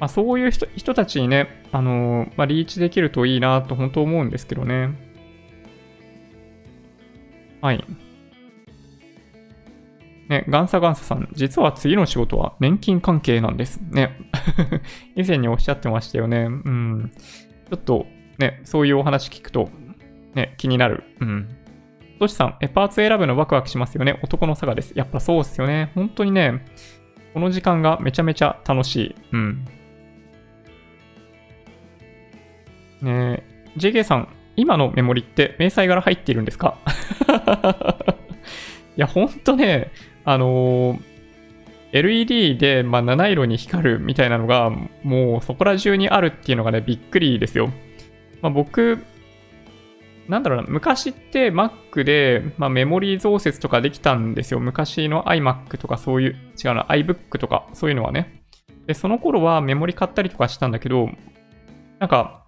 まあ、そういう人たちにね、あのー、まあ、リーチできるといいなと本当思うんですけどね。はい。ね、ガンサガンサさん、実は次の仕事は年金関係なんですね。以前におっしゃってましたよね。うん。ちょっとね、そういうお話聞くと、ね、気になる。うん。トシさん、え、パーツ選ぶのワクワクしますよね。男の差がです。やっぱそうっすよね。本当にね、この時間がめちゃめちゃ楽しい。うん。ね JK さん、今のメモリって明細柄入っているんですか？いや、ほんとね、あのー、LED で、まあ、七色に光るみたいなのが、もうそこら中にあるっていうのがね、びっくりですよ。まあ、僕、なんだろうな、昔って Mac で、まあ、メモリー増設とかできたんですよ。昔の iMac とかそういう、違うな、iBook とかそういうのはね。で、その頃はメモリ買ったりとかしたんだけど、なんか、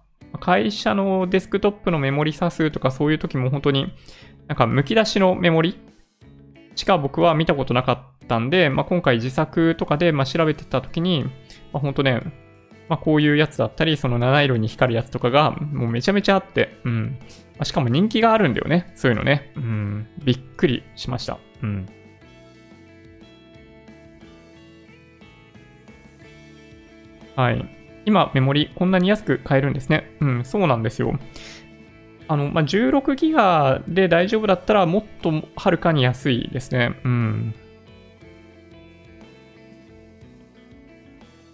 会社のデスクトップのメモリ差数とかそういう時も本当になんか剥き出しのメモリしか僕は見たことなかったんで、まあ、今回自作とかでま調べてた時に、まあ、本当ね、まあ、こういうやつだったり、その七色に光るやつとかがもうめちゃめちゃあって、うん。ま、しかも人気があるんだよね。そういうのね。うん。びっくりしました。うん。はい。今、メモリこんなに安く買えるんですね。うん、そうなんですよ。あの、まあ、16ギガで大丈夫だったらもっとはるかに安いですね。うん。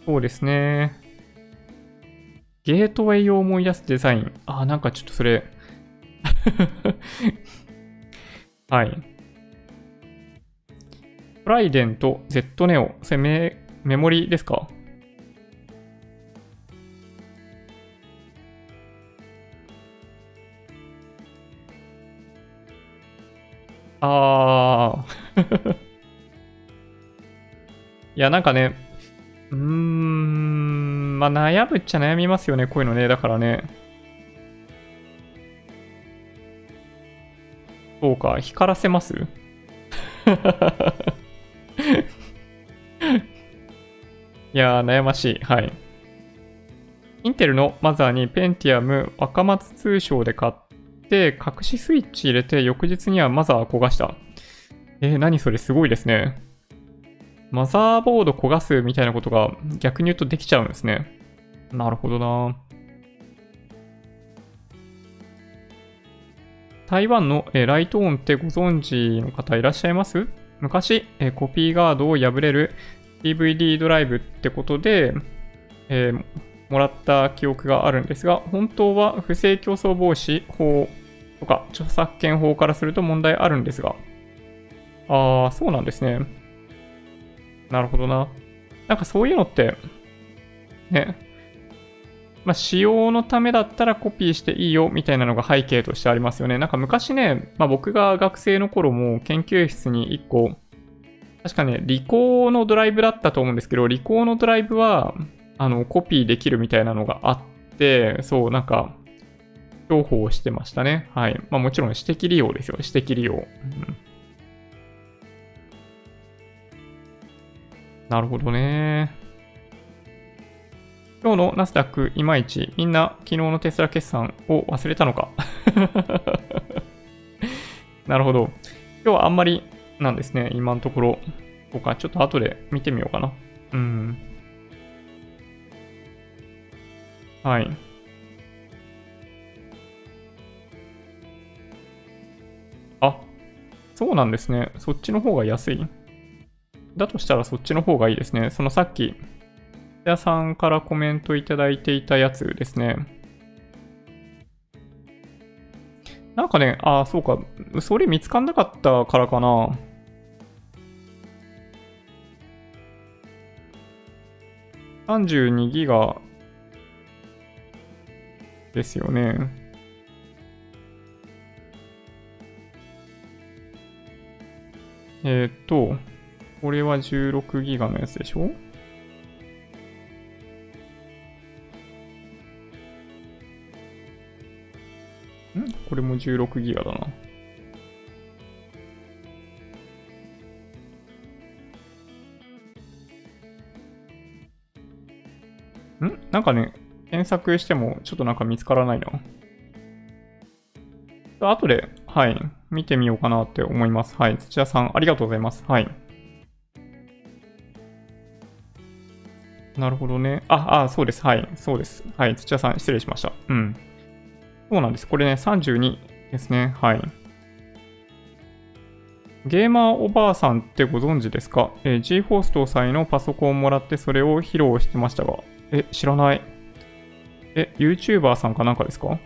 そうですね。ゲートウェイを思い出すデザイン。あ、なんかちょっとそれ はい。トライデント Z ネオ。それメメモリですか？あー いや、なんかね、うーん、まあ悩むっちゃ悩みますよね、こういうのね。だからね。そうか、光らせます？いやー、悩ましい。はい。インテルのマザーにペンティアム若松通称で買っ、隠しスイッチ入れて、翌日にはマザー焦がした。えー、何それすごいですね。マザーボード焦がすみたいなことが逆に言うとできちゃうんですね。なるほどな。台湾の、えライトオンってご存知の方いらっしゃいます？昔、えコピーガードを破れる DVD ドライブってことで、えー、もらった記憶があるんですが、本当は不正競争防止法とか著作権法からすると問題あるんですが。ああ、そうなんですね。なるほどな。なんかそういうのって、ね、まあ、使用のためだったらコピーしていいよみたいなのが背景としてありますよね。なんか昔ね、まあ、僕が学生の頃も研究室に1個、確かね、リコーのドライブだったと思うんですけど、リコーのドライブは、あの、コピーできるみたいなのがあって、そう、なんか、重宝してましたね。はい。まあもちろん私的利用ですよ。私的利用。うん、なるほどね。今日のナスダックいまいち、みんな昨日のテスラ決算を忘れたのか？なるほど。今日はあんまりなんですね、今のところ。とか、ちょっと後で見てみようかな。うん。はい。そうなんですね。そっちの方が安いだとしたらそっちの方がいいですね。そのさっき、屋さんからコメントいただいていたやつですね。なんかね、ああ、そうか。それ見つかんなかったからかな。32ギガですよね。えっ、と、これは16ギガのやつでしょ？ん？これも16ギガだな。ん？なんかね、検索してもちょっとなんか見つからないな。後で、はい、見てみようかなって思います。はい。土屋さん、ありがとうございます。はい。なるほどね。あ、あ、そうです。はい。そうです。はい。土屋さん、失礼しました。うん。そうなんです。これね、32ですね。はい。ゲーマーおばあさんってご存知ですか、えー、?GForce 搭載のパソコンをもらってそれを披露してましたが。え、知らない。え、YouTuber さんかなんかですか？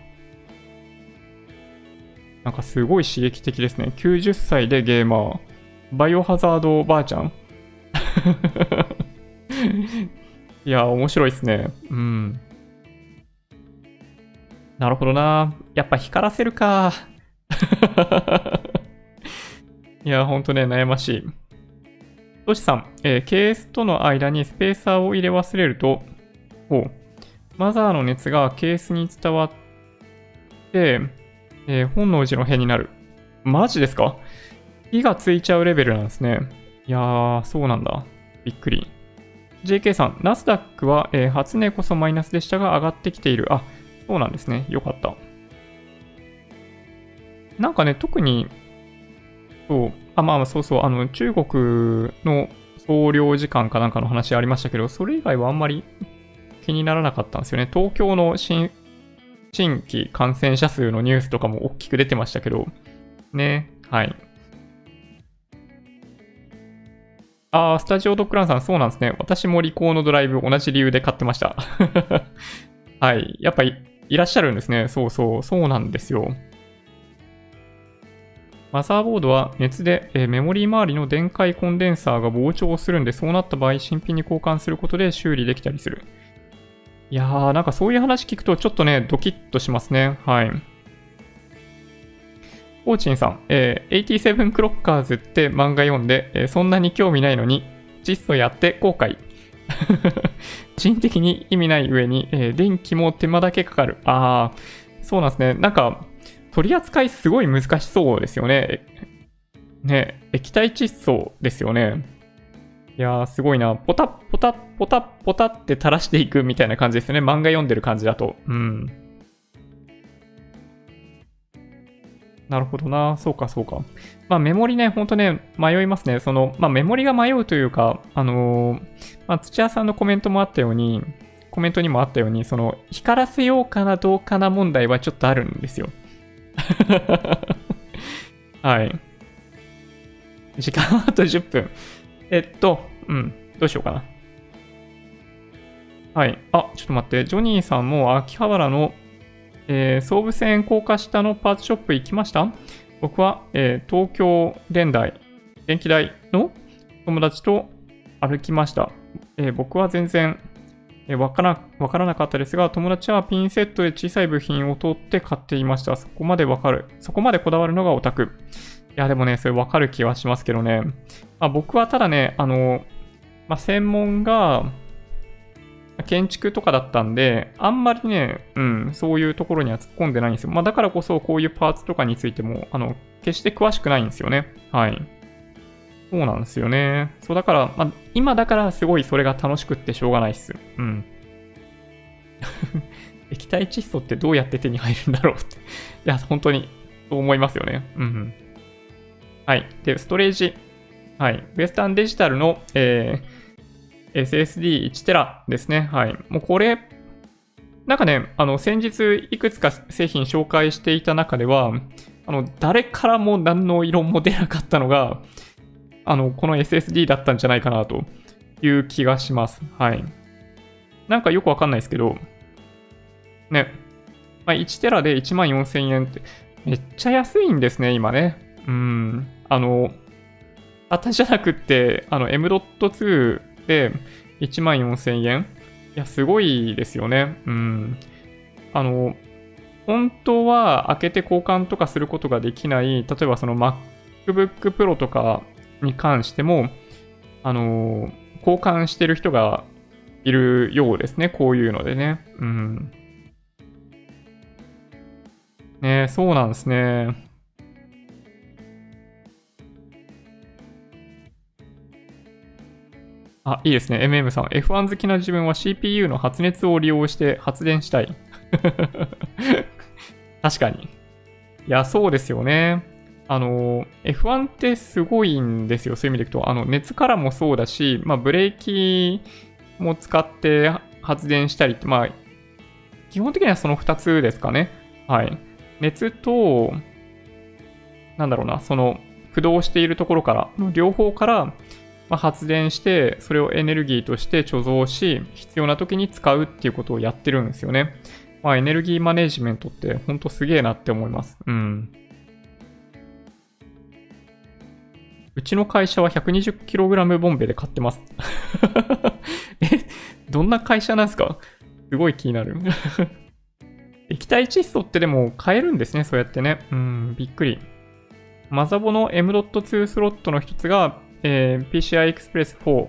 なんかすごい刺激的ですね。90歳でゲーマー。バイオハザードおばあちゃん いや、面白いですね。うん。なるほどな。やっぱ光らせるか。いや、ほんとね、悩ましい。トシさん、えー、ケースとの間にスペーサーを入れ忘れると、ほう、マザーの熱がケースに伝わって、えー、本能寺の変になる。マジですか？火がついちゃうレベルなんですね。いやー、そうなんだ。びっくり。JK さん、ナスダックは、えー、初値こそマイナスでしたが上がってきている。あ、そうなんですね。よかった。なんかね、特に、そう、あ、まあそうそう、あの、中国の総領時間かなんかの話ありましたけど、それ以外はあんまり気にならなかったんですよね。東京の新新規感染者数のニュースとかも大きく出てましたけど、ね、はい。あー、スタジオドッグランさん、そうなんですね。私もリコーのドライブ同じ理由で買ってました。はい。やっぱりいらっしゃるんですね。そうそう、そうなんですよ。マザーボードは熱で、え、メモリー周りの電解コンデンサーが膨張するんで、そうなった場合、新品に交換することで修理できたりする。いやー、なんかそういう話聞くとちょっとね、ドキッとしますね。はい。オーチンさん、えー、87クロッカーズって漫画読んで、えー、そんなに興味ないのに、実装やって後悔。人的に意味ない上に、えー、電気も手間だけかかる。あー、そうなんですね。なんか、取り扱いすごい難しそうですよね。ね、液体窒素ですよね。いやー、すごいな。ポタッポタッポタッポタって垂らしていくみたいな感じですね。漫画読んでる感じだと。うん。なるほどな。そうか、そうか。まあ、メモリね、ほんとね、迷いますね。その、まあ、メモリが迷うというか、あのー、まあ、土屋さんのコメントもあったように、コメントにもあったように、その、光らせようかな、どうかな問題はちょっとあるんですよ。はい。時間はあと10分。えっと、うん、どうしようかな。はい。あ、ちょっと待って。ジョニーさんも秋葉原の、えー、総武線高架下のパーツショップ行きました？僕は、えー、東京電大、電気代の友達と歩きました。えー、僕は全然えわからわからなかったですが、友達はピンセットで小さい部品を取って買っていました。そこまでわかる。そこまでこだわるのがオタク。いや、でもね、それわかる気はしますけどね。まあ、僕はただね、あの、まあ、専門が、建築とかだったんで、あんまりね、うん、そういうところには突っ込んでないんですよ。まあ、だからこそ、こういうパーツとかについても、あの、決して詳しくないんですよね。はい。そうなんですよね。そうだから、まあ、今だからすごいそれが楽しくってしょうがないっす。うん。液体窒素ってどうやって手に入るんだろうって。いや、本当にそう思いますよね。うん、うん。はい。で、ストレージ。はい。ウエスタンデジタルの、えー、SSD1 テラですね。はい。もうこれ、なんかね、あの、先日いくつか製品紹介していた中では、あの、誰からも何の色も出なかったのが、あの、この SSD だったんじゃないかなという気がします。はい。なんかよくわかんないですけど、ね。まあ、1テラで1万4000円って、めっちゃ安いんですね、今ね。うん。あの、あたじゃなくって、あの、M.2 で1万4000円いや、すごいですよね。うん。あの、本当は開けて交換とかすることができない、例えばその MacBook Pro とかに関しても、あの、交換してる人がいるようですね。こういうのでね。うん。ねそうなんですね。あ、いいですね。MM さん。F1 好きな自分は CPU の発熱を利用して発電したい。確かに。いや、そうですよね。あの、F1 ってすごいんですよ。そういう意味でいくと。あの、熱からもそうだし、まあ、ブレーキも使って発電したりって、まあ、基本的にはその2つですかね。はい。熱と、なんだろうな、その、駆動しているところから、両方から、ま発電して、それをエネルギーとして貯蔵し、必要な時に使うっていうことをやってるんですよね。まあ、エネルギーマネジメントってほんとすげえなって思います。うん。うちの会社は 120kg ボンベで買ってます え、どんな会社なんですか？すごい気になる 液体窒素ってでも買えるんですね、そうやってね。うん、びっくり。マザボの M.2 スロットの一つが、えー、PCI Express 4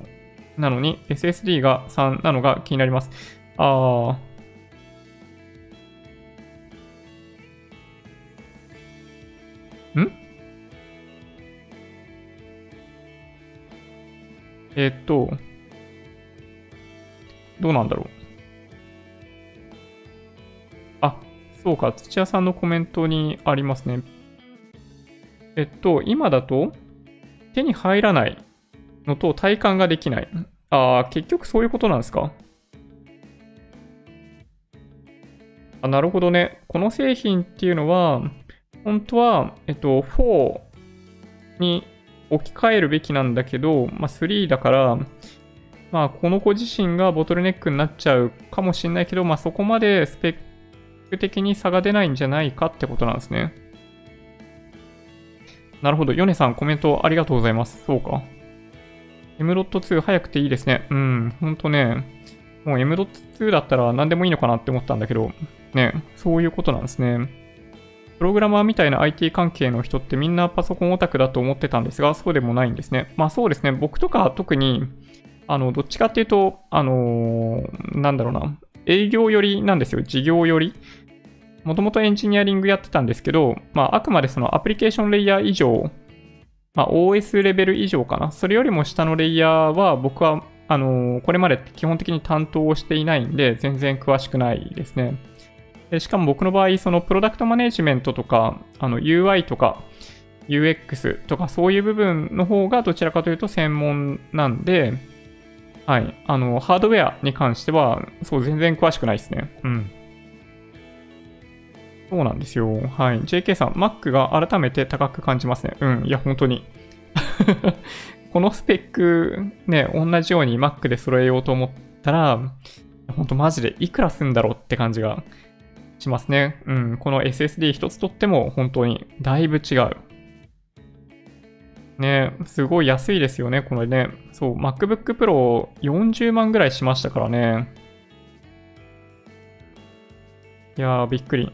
なのに SSD が3なのが気になります。あー。ん？え、っと、どうなんだろう。あ、そうか、土屋さんのコメントにありますね。えっと、今だと手に入らないのと体感ができない。ああ、結局そういうことなんですか？あなるほどね。この製品っていうのは、本当は、えっと、4に置き換えるべきなんだけど、まあ、3だから、まあ、この子自身がボトルネックになっちゃうかもしれないけど、まあ、そこまでスペック的に差が出ないんじゃないかってことなんですね。なるほど。ヨネさん、コメントありがとうございます。そうか。M.2 早くていいですね。うん、ほんとね。もう M.2 だったら何でもいいのかなって思ったんだけど、ね、そういうことなんですね。プログラマーみたいな IT 関係の人ってみんなパソコンオタクだと思ってたんですが、そうでもないんですね。まあそうですね。僕とか特に、あの、どっちかっていうと、あのー、なんだろうな、営業寄りなんですよ。事業寄り。もともとエンジニアリングやってたんですけど、まあ、あくまでそのアプリケーションレイヤー以上、まあ、OS レベル以上かな。それよりも下のレイヤーは僕は、あのー、これまで基本的に担当していないんで、全然詳しくないですね。でしかも僕の場合、そのプロダクトマネジメントとか、あの UI とか UX とかそういう部分の方がどちらかというと専門なんで、はい。あの、ハードウェアに関しては、そう、全然詳しくないですね。うん。そうなんですよ。はい。JK さん、Mac が改めて高く感じますね。うん。いや、本当に。このスペック、ね、同じように Mac で揃えようと思ったら、本当マジでいくらすんだろうって感じがしますね。うん。この SSD 一つとっても本当にだいぶ違う。ね、すごい安いですよね、これね。そう、MacBook Pro 40万ぐらいしましたからね。いやー、びっくり。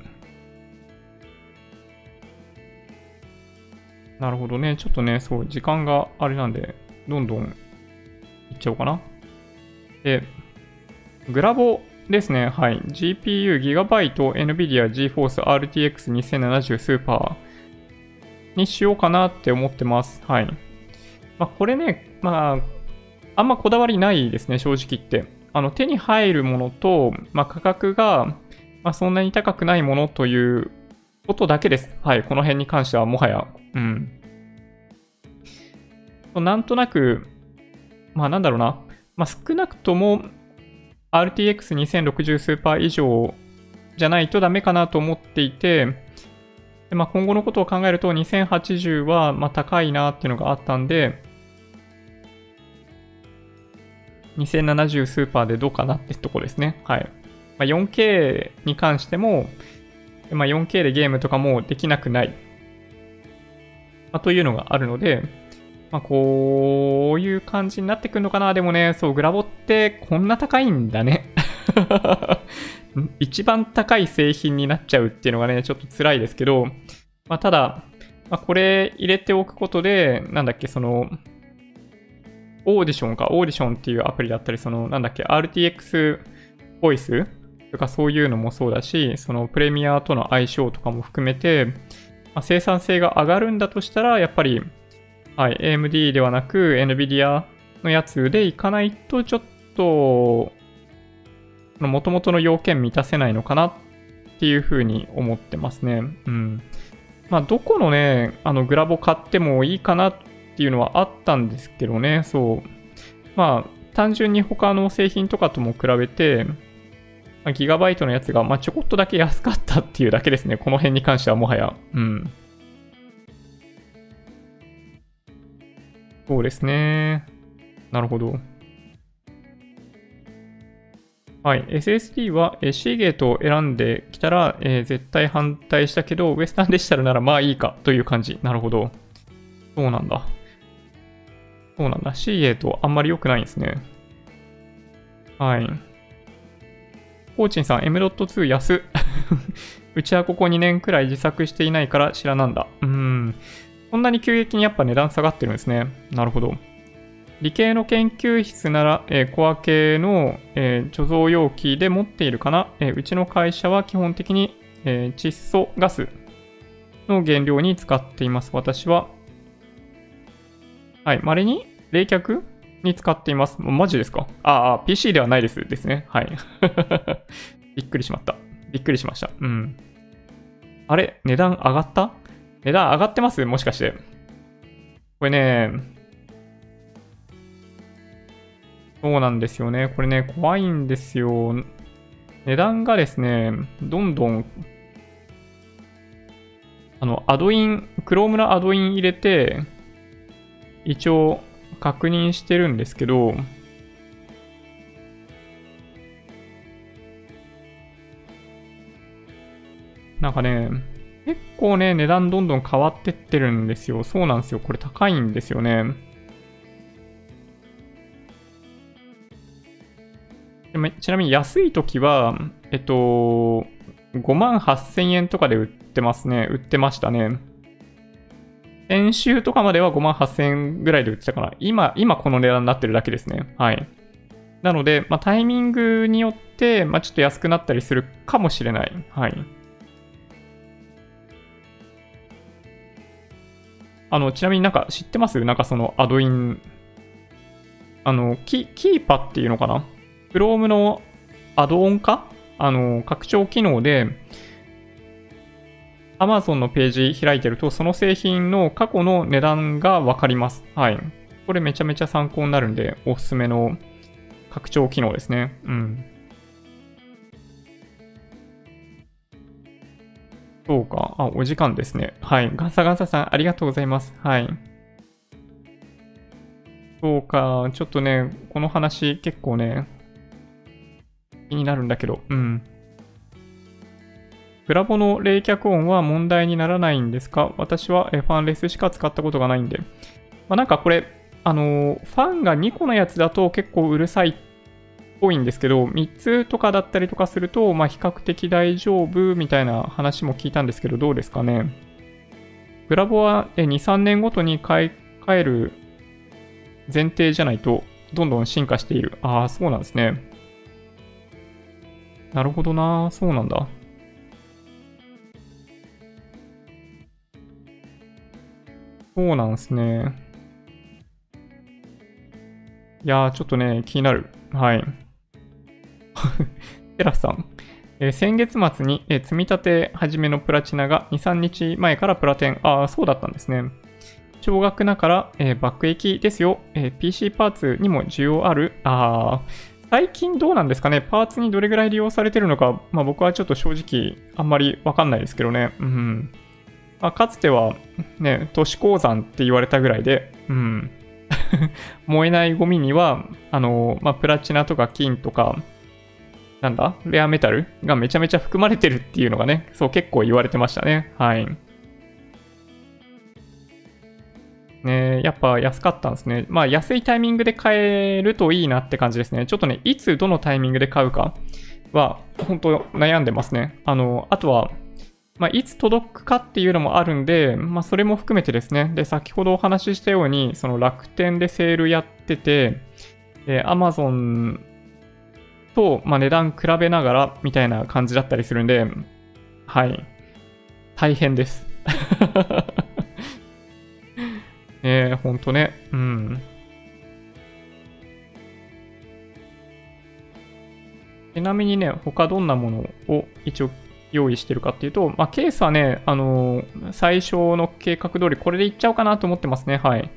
なるほどね。ちょっとね、そう、時間があれなんで、どんどんいっちゃおうかな。で、グラボですね。はい。GPU Gigabyte NVIDIA GeForce RTX 2070 Super にしようかなって思ってます。はい。まあ、これね、まあ、あんまこだわりないですね、正直言って。あの、手に入るものと、まあ、価格が、まあ、そんなに高くないものということだけです。はい。この辺に関してはもはや。うん。なんとなく、まあなんだろうな。まあ少なくとも RTX2060 スーパー以上じゃないとダメかなと思っていて、でまあ、今後のことを考えると2080はま高いなっていうのがあったんで、2070スーパーでどうかなってとこですね。はい。まあ、4K に関しても、まあ、4K でゲームとかもできなくない、まあ、というのがあるので、まあ、こういう感じになってくるのかな。でもね、そう、グラボってこんな高いんだね。一番高い製品になっちゃうっていうのがね、ちょっと辛いですけど、まあ、ただ、まあ、これ入れておくことで、なんだっけ、その、オーディションか、オーディションっていうアプリだったり、その、なんだっけ、RTX ボイスとかそういうのもそうだし、そのプレミアとの相性とかも含めて、まあ、生産性が上がるんだとしたら、やっぱり、はい、AMD ではなく NVIDIA のやつでいかないと、ちょっと、もともとの要件満たせないのかなっていうふうに思ってますね。うん。まあ、どこのね、あの、グラボ買ってもいいかなっていうのはあったんですけどね、そう。まあ、単純に他の製品とかとも比べて、ギガバイトのやつが、まあ、ちょこっとだけ安かったっていうだけですね。この辺に関してはもはや。うん。そうですね。なるほど。はい。SSD は、えー、シーゲートを選んできたら、えー、絶対反対したけど、ウエスタンデジタルならまあいいかという感じ。なるほど。そうなんだ。そうなんだ。シーゲートあんまり良くないんですね。はい。コーチンさん、M.2 安。うちはここ2年くらい自作していないから知らなんだ。うん。こんなに急激にやっぱ値段下がってるんですね。なるほど。理系の研究室なら、えー、コア系の、えー、貯蔵容器で持っているかな、えー、うちの会社は基本的に、え窒素ガスの原料に使っています。私は。はい。稀に冷却？に使っています。マジですか？ああ、PC ではないです。ですね。はい。びっくりしまった。びっくりしました。うん。あれ？値段上がった？値段上がってます？もしかして。これね、そうなんですよね。これね、怖いんですよ。値段がですね、どんどん、あの、アドイン、Chrome のアドイン入れて、一応確認してるんですけど、なんかね、結構ね、値段どんどん変わってってるんですよ。そうなんですよ。これ高いんですよね。ちなみに安い時は、えっと、5万8000円とかで売ってますね。売ってましたね。先週とかまでは5万8000円ぐらいで売ってたかな。今、今この値段になってるだけですね。はい。なので、まあ、タイミングによって、まあ、ちょっと安くなったりするかもしれない。はい。あの、ちなみになんか知ってます？なんかそのアドイン、あの、キキーパっていうのかな ?Chrome のアドオン化あの、拡張機能で、Amazon のページ開いてると、その製品の過去の値段がわかります。はい。これめちゃめちゃ参考になるんで、おすすめの拡張機能ですね。うん。そうか。あ、お時間ですね。はい。ガンサガンサさん、ありがとうございます。はい。そうか。ちょっとね、この話結構ね、気になるんだけど、うん。グラボの冷却音は問題にならないんですか？私はファンレスしか使ったことがないんで。まあ、なんかこれ、あのー、ファンが2個のやつだと結構うるさい多いんですけど、3つとかだったりとかすると、まあ、比較的大丈夫みたいな話も聞いたんですけど、どうですかね？グラボは2、3年ごとに買い替える前提じゃないと、どんどん進化している。ああ、そうなんですね。なるほどな。そうなんだ。そうなんですね。いやー、ちょっとね、気になる。はい。テラスさん。え、先月末に、え、積み立て始めのプラチナが2、3日前からプラテン。ああ、そうだったんですね。少額なから、えー、爆撃ですよ。えー、PC パーツにも需要ある。ああ、最近どうなんですかねパーツにどれぐらい利用されてるのか、まあ僕はちょっと正直あんまりわかんないですけどね。うん。まあ、かつてはね、都市鉱山って言われたぐらいで、うん。燃えないゴミには、あの、まあ、プラチナとか金とか、なんだレアメタルがめちゃめちゃ含まれてるっていうのがね、そう結構言われてましたね。はい。ねやっぱ安かったんですね。まあ安いタイミングで買えるといいなって感じですね。ちょっとね、いつどのタイミングで買うかは、本当悩んでますね。あの、あとは、まあ、いつ届くかっていうのもあるんで、まあ、それも含めてですね。で、先ほどお話ししたように、その楽天でセールやってて、で、Amazon と、まあ、値段比べながらみたいな感じだったりするんで、はい。大変です。えー、ほんとね。うん。ちなみにね、他どんなものを一応用意してるかっていうと、まあ、ケースはね、あのー、最初の計画通りこれでいっちゃおうかなと思ってますね。はい。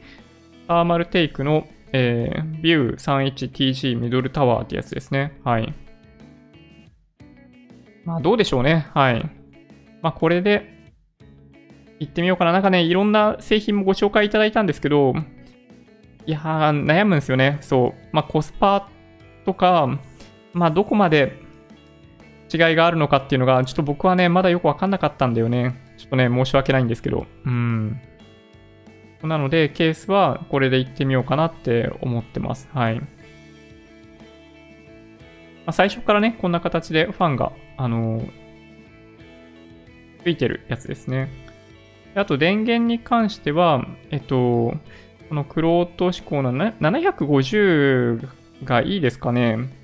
サーマルテイクの、えー、ビュー 31TG ミドルタワーってやつですね。はい。まあ、どうでしょうね。はい。まあ、これで行ってみようかな。なんかね、いろんな製品もご紹介いただいたんですけど、いやー、悩むんですよね。そう。まあ、コスパとか、まあ、どこまで違いがあるのかっていうのが、ちょっと僕はね、まだよくわかんなかったんだよね。ちょっとね、申し訳ないんですけど。うん。なので、ケースはこれで行ってみようかなって思ってます。はい。まあ、最初からね、こんな形でファンが、あのー、ついてるやつですね。あと、電源に関しては、えっと、このクロート志向の750がいいですかね。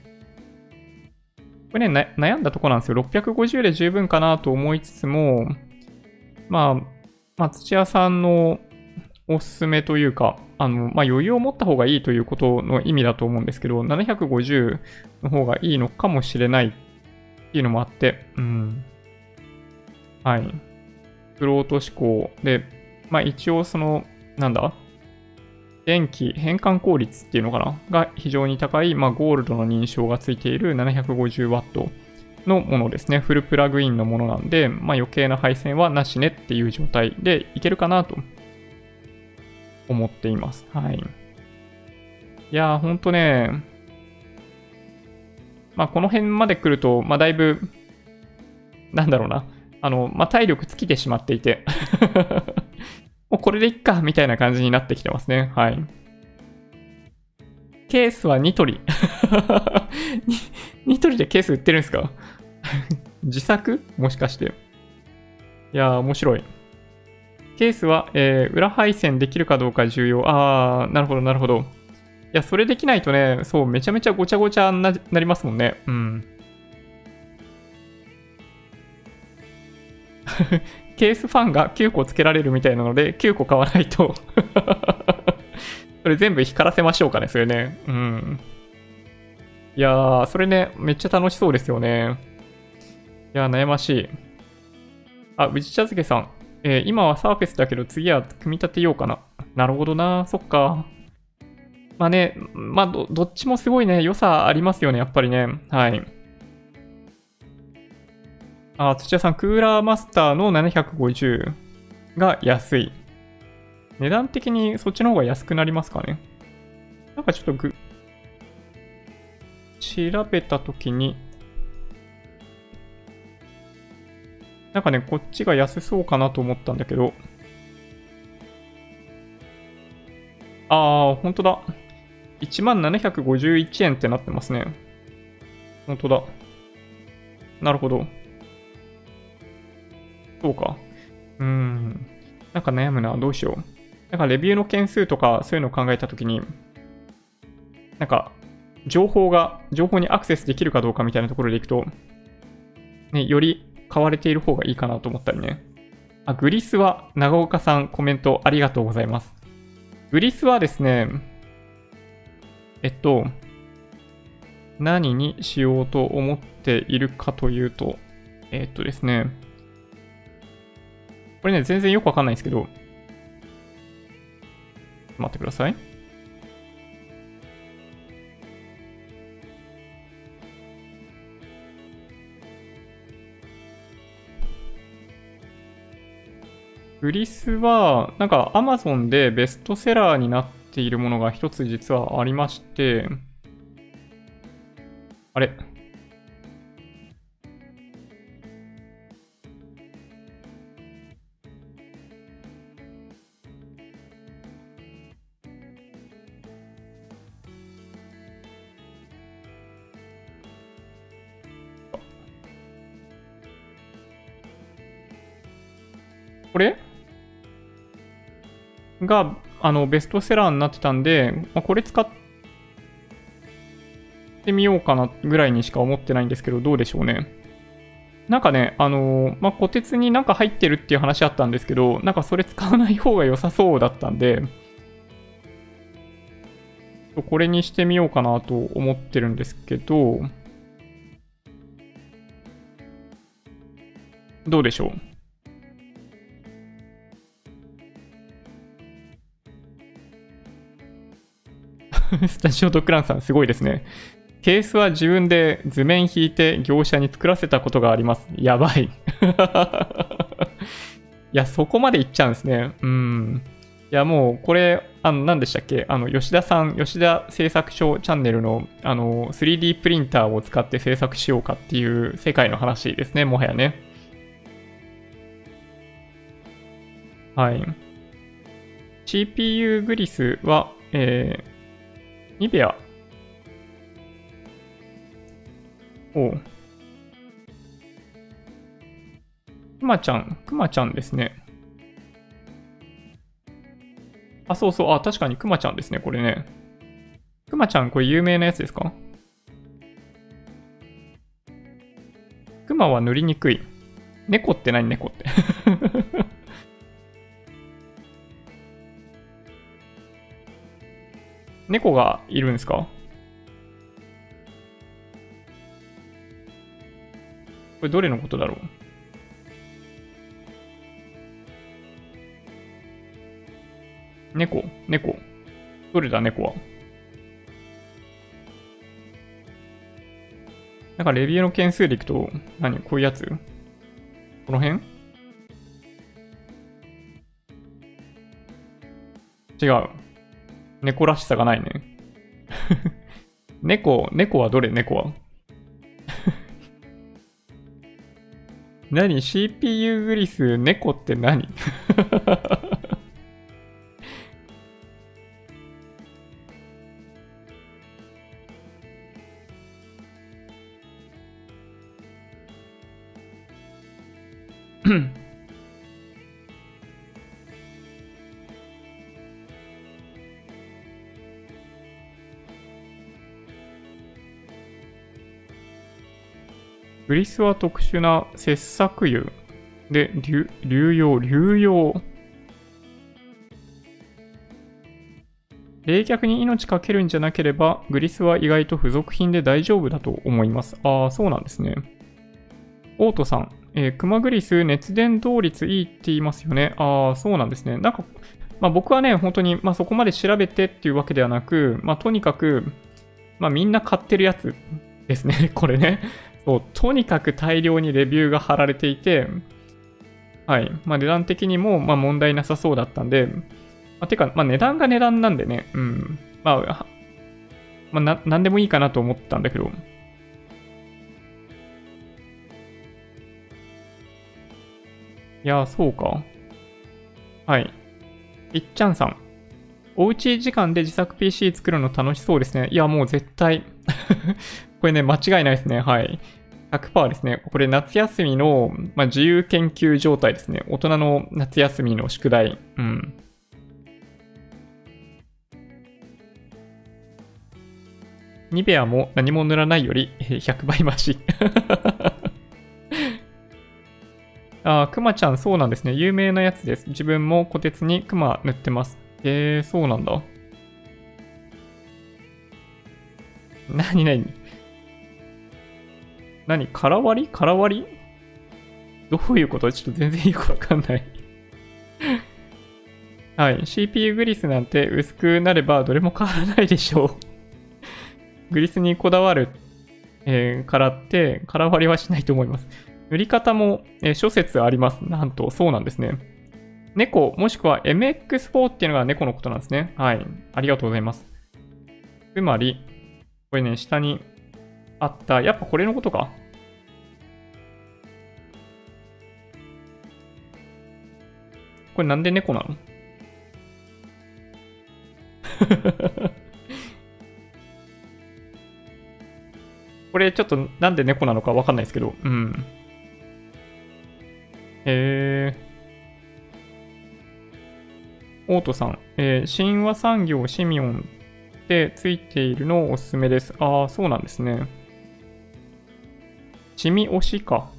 これね、悩んだとこなんですよ。650で十分かなと思いつつも、まあ、まあ、土屋さんのおすすめというか、あの、まあ、余裕を持った方がいいということの意味だと思うんですけど、750の方がいいのかもしれないっていうのもあって、うん。はい。フロート思考で、まあ、一応その、なんだ？電気変換効率っていうのかな？が非常に高い、まあ、ゴールドの認証がついている 750W のものですね。フルプラグインのものなんで、まあ、余計な配線はなしねっていう状態でいけるかなと思っています。はい。いやー、ほんとね、まあ、この辺まで来ると、まあ、だいぶ、なんだろうな。あの、まあ、体力尽きてしまっていて もうこれでいっか、みたいな感じになってきてますね。はい。ケースはニトリ。ニトリでケース売ってるんですか？自作？もしかして。いやー、面白い。ケースは、えー、裏配線できるかどうか重要。あー、なるほど、なるほど。いや、それできないとね、そう、めちゃめちゃごちゃごちゃになりますもんね。うん。ケースファンが9個つけられるみたいなので、9個買わないとそれ全部光らせましょうかね、それね。うん。いやー、それね、めっちゃ楽しそうですよね。いやー、悩ましい。あ、宇治茶漬けさん。えー、今はサーフェスだけど次は組み立てようかな。なるほどな。そっか。まあね、まあど、どっちもすごいね、良さありますよね、やっぱりね。はい。あ、土屋さん、クーラーマスターの750が安い。値段的にそっちの方が安くなりますかね。なんかちょっとぐ、調べたときに、なんかね、こっちが安そうかなと思ったんだけど、あー、ほんとだ。1751円ってなってますね。ほんとだ。なるほど。そうか。うん。なんか悩むな。どうしよう。なんかレビューの件数とかそういうのを考えたときに、なんか、情報が、情報にアクセスできるかどうかみたいなところでいくと、ね、より買われている方がいいかなと思ったりね。あ、グリスは、長岡さんコメントありがとうございます。グリスはですね、えっと、何にしようと思っているかというと、えっとですね、これね、全然よくわかんないんですけど、待ってください。グリスは、なんか Amazon でベストセラーになっているものが一つ実はありまして、あれ？これ？が、あの、ベストセラーになってたんで、まあ、これ使ってみようかなぐらいにしか思ってないんですけど、どうでしょうね。なんかね、あのー、まあ、虎鉄になんか入ってるっていう話あったんですけど、なんかそれ使わない方が良さそうだったんで、これにしてみようかなと思ってるんですけど、どうでしょう？スタジオドッグランさん、すごいですね。ケースは自分で図面引いて業者に作らせたことがあります。やばい。いや、そこまでいっちゃうんですね。うん。いや、もう、これ、あの、何でしたっけ？あの、吉田さん、吉田製作所チャンネルの、あの、3D プリンターを使って制作しようかっていう世界の話ですね、もはやね。はい。CPU グリスは、えー、ニベア。おう。くまちゃん、くまちゃんですね。あ、そうそう。あ、確かにくまちゃんですね、これね。くまちゃん、これ有名なやつですか？くまは塗りにくい。猫って何？猫って猫がいるんですか？これどれのことだろう？猫猫。どれだ猫は？なんかレビューの件数でいくと、何？こういうやつ？この辺？違う。猫らしさがないね。猫、猫はどれ？猫は？何 ?CPU グリス、猫って何？グリスは特殊な切削油で流流用、流用。冷却に命かけるんじゃなければ、グリスは意外と付属品で大丈夫だと思います。ああ、そうなんですね。オートさん、えー、クマグリス熱伝導率いいって言いますよね。ああ、そうなんですね。なんか、まあ、僕はね、本当に、まあ、そこまで調べてっていうわけではなく、まあ、とにかく、まあ、みんな買ってるやつですね、これね。そう、とにかく大量にレビューが貼られていて、はい。まあ、値段的にも、まあ、問題なさそうだったんで、まあ、てか、まあ、値段が値段なんでね、うん。まあ、まあ、な、なんでもいいかなと思ったんだけど、いや、そうか。はい。いっちゃんさん。おうち時間で自作 PC 作るの楽しそうですね。いや、もう絶対これね、間違いないですね。はい。100%ですね。これ夏休みの、まあ、自由研究状態ですね。大人の夏休みの宿題。うん。ニベアも何も塗らないより100倍増し ああ、くまちゃん、そうなんですね。有名なやつです。自分も虎鉄にくま塗ってます。えー、そうなんだ。なになに何空割り？空割り？どういうこと？ちょっと全然よくわかんない はい。CPU グリスなんて薄くなればどれも変わらないでしょう グリスにこだわる、えー、からって空割りはしないと思います。塗り方も、えー、諸説あります。なんと、そうなんですね。猫、もしくは MX4 っていうのが猫のことなんですね。はい。ありがとうございます。つまり、これね、下にあった、やっぱこれのことか？これなんで猫なの？これちょっとなんで猫なのかわかんないですけど、うん。へえ。オートさん、えー、神話産業シミオンってついているのをおすすめです。ああ、そうなんですね。シミ推しか。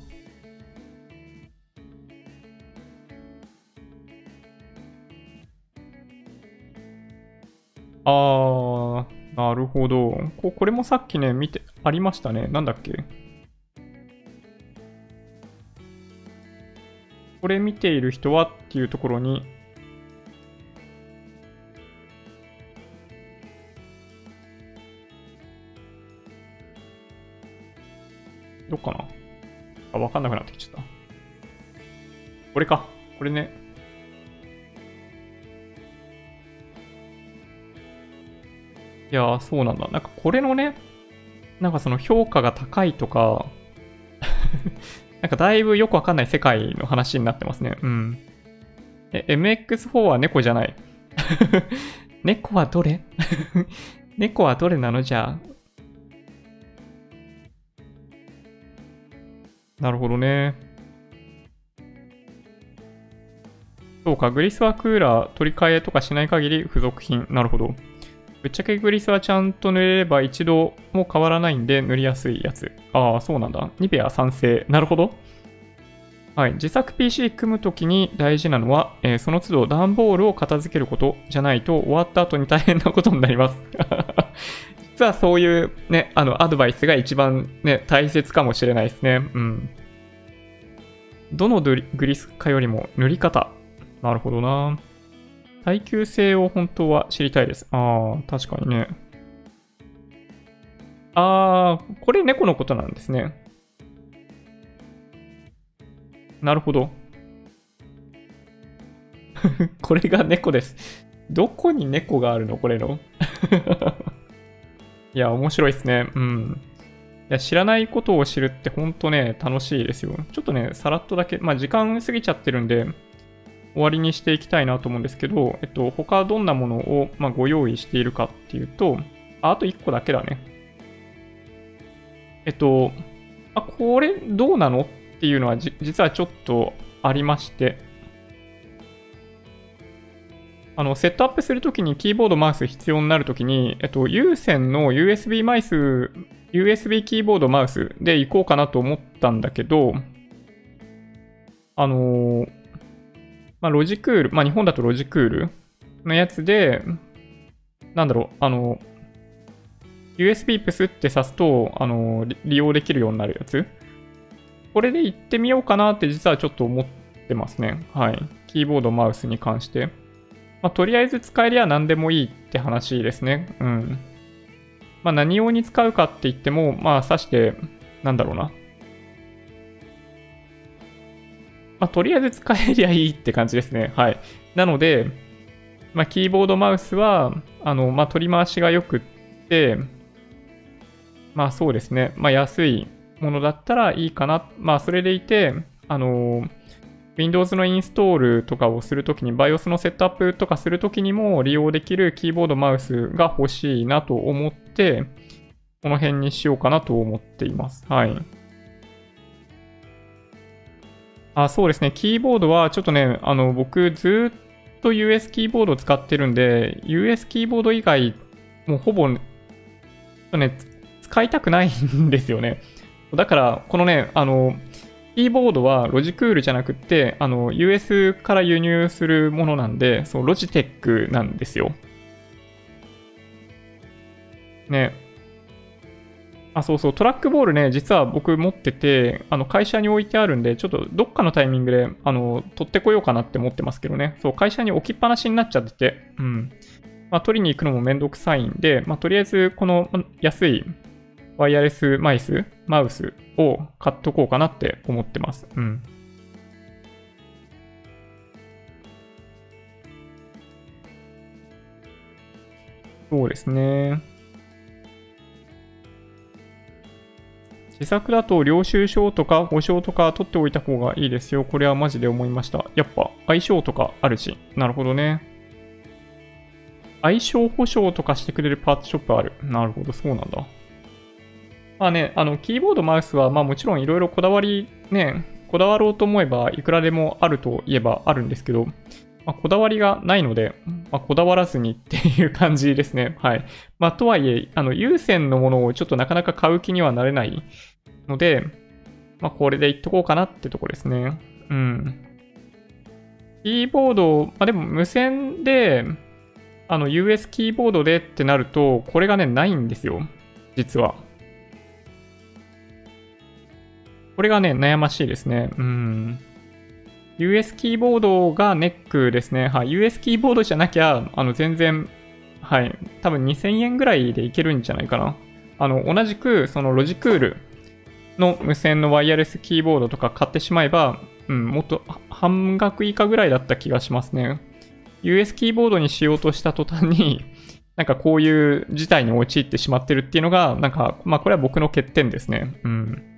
あー、なるほど。ここれもさっきね、見て、ありましたね。なんだっけ？これ見ている人はっていうところに、どっかな？あ、わかんなくなってきちゃった。これか。これね。いやー、そうなんだ。なんかこれのね、なんかその評価が高いとか なんかだいぶよくわかんない世界の話になってますね。うん。え、MX4 は猫じゃない。猫はどれ？猫はどれなの？じゃあ。なるほどね。そうか、グリスはクーラー取り替えとかしない限り付属品。なるほど。ぶっちゃけグリスはちゃんと塗れれば一度も変わらないんで塗りやすいやつ。ああ、そうなんだ。ニベア賛成。なるほど。はい。自作 PC 組むときに大事なのは、えー、その都度段ボールを片付けることじゃないと終わった後に大変なことになります。実はそういうね、あの、アドバイスが一番ね、大切かもしれないですね。うん。どのグリスかよりも塗り方？なるほどな。耐久性を本当は知りたいです。ああ、確かにね。あー、これ猫のことなんですね。なるほど。これが猫です。どこに猫があるの？これの。いや、面白いですね。うん。いや、知らないことを知るってほんとね、楽しいですよ。ちょっとね、さらっとだけ、まあ時間過ぎちゃってるんで、終わりにしていきたいなと思うんですけど、えっと、他どんなものを、まあ、ご用意しているかっていうと、ああと1個だけだね。えっと、あ、これどうなのっていうのは実はちょっとありまして、あの、セットアップするときにキーボード、マウス必要になるときに、えっと、有線の USB マイス、USB キーボード、マウスで行こうかなと思ったんだけど、あのー、まあ、ロジクール、まあ、日本だとロジクールのやつで、なんだろう、あの、USB プスって挿すと、あの、利用できるようになるやつ。これで行ってみようかなって実はちょっと思ってますね。はい。キーボード、マウスに関して。まあ、とりあえず使えりゃ何でもいいって話ですね。うん。まあ、何用に使うかって言っても、まあ、挿して、なんだろうな。まあ、とりあえず使えりゃいいって感じですね。はい。なので、まあ、キーボードマウスは、あの、まあ、取り回しが良くって、まあそうですね。まあ安いものだったらいいかな。まあそれでいて、あの、Windows のインストールとかをするときに、BIOS のセットアップとかするときにも利用できるキーボードマウスが欲しいなと思って、この辺にしようかなと思っています。はい。あ、そうですね。キーボードはちょっとね、あの、僕ずっと US キーボードを使ってるんで、US キーボード以外、もうほぼ、ね、使いたくないんですよね。だから、このね、あの、キーボードはロジクールじゃなくて、あの、US から輸入するものなんで、そう、ロジテックなんですよ。ね。あ、そうそう、トラックボールね、実は僕持ってて、あの、会社に置いてあるんで、ちょっとどっかのタイミングで、あの、取ってこようかなって思ってますけどね。そう、会社に置きっぱなしになっちゃってて、うん。まあ、取りに行くのもめんどくさいんで、まあ、とりあえず、この安いワイヤレスマイス、マウスを買っとこうかなって思ってます。うん。そうですね。自作だと領収書とか保証とか取っておいた方がいいですよ。これはマジで思いました。やっぱ相性とかあるし。なるほどね。相性保証とかしてくれるパーツショップある。なるほど、そうなんだ。まあね、あの、キーボード、マウスは、まあもちろんいろいろこだわり、ね、こだわろうと思えばいくらでもあるといえばあるんですけど、まあ、こだわりがないので、まあ、こだわらずにっていう感じですね。はい。まあ、とはいえ、あの、有線のものをちょっとなかなか買う気にはなれないので、まあ、これでいっとこうかなってとこですね。うん。キーボード、まあ、でも無線で、あの、US キーボードでってなると、これがね、ないんですよ。実は。これがね、悩ましいですね。うん。US キーボードがネックですね。はい。US キーボードじゃなきゃ、あの、全然、はい。多分2000円ぐらいでいけるんじゃないかな。あの、同じく、そのロジクールの無線のワイヤレスキーボードとか買ってしまえば、うん、もっと半額以下ぐらいだった気がしますね。US キーボードにしようとした途端に、なんかこういう事態に陥ってしまってるっていうのが、なんか、まあこれは僕の欠点ですね。うん。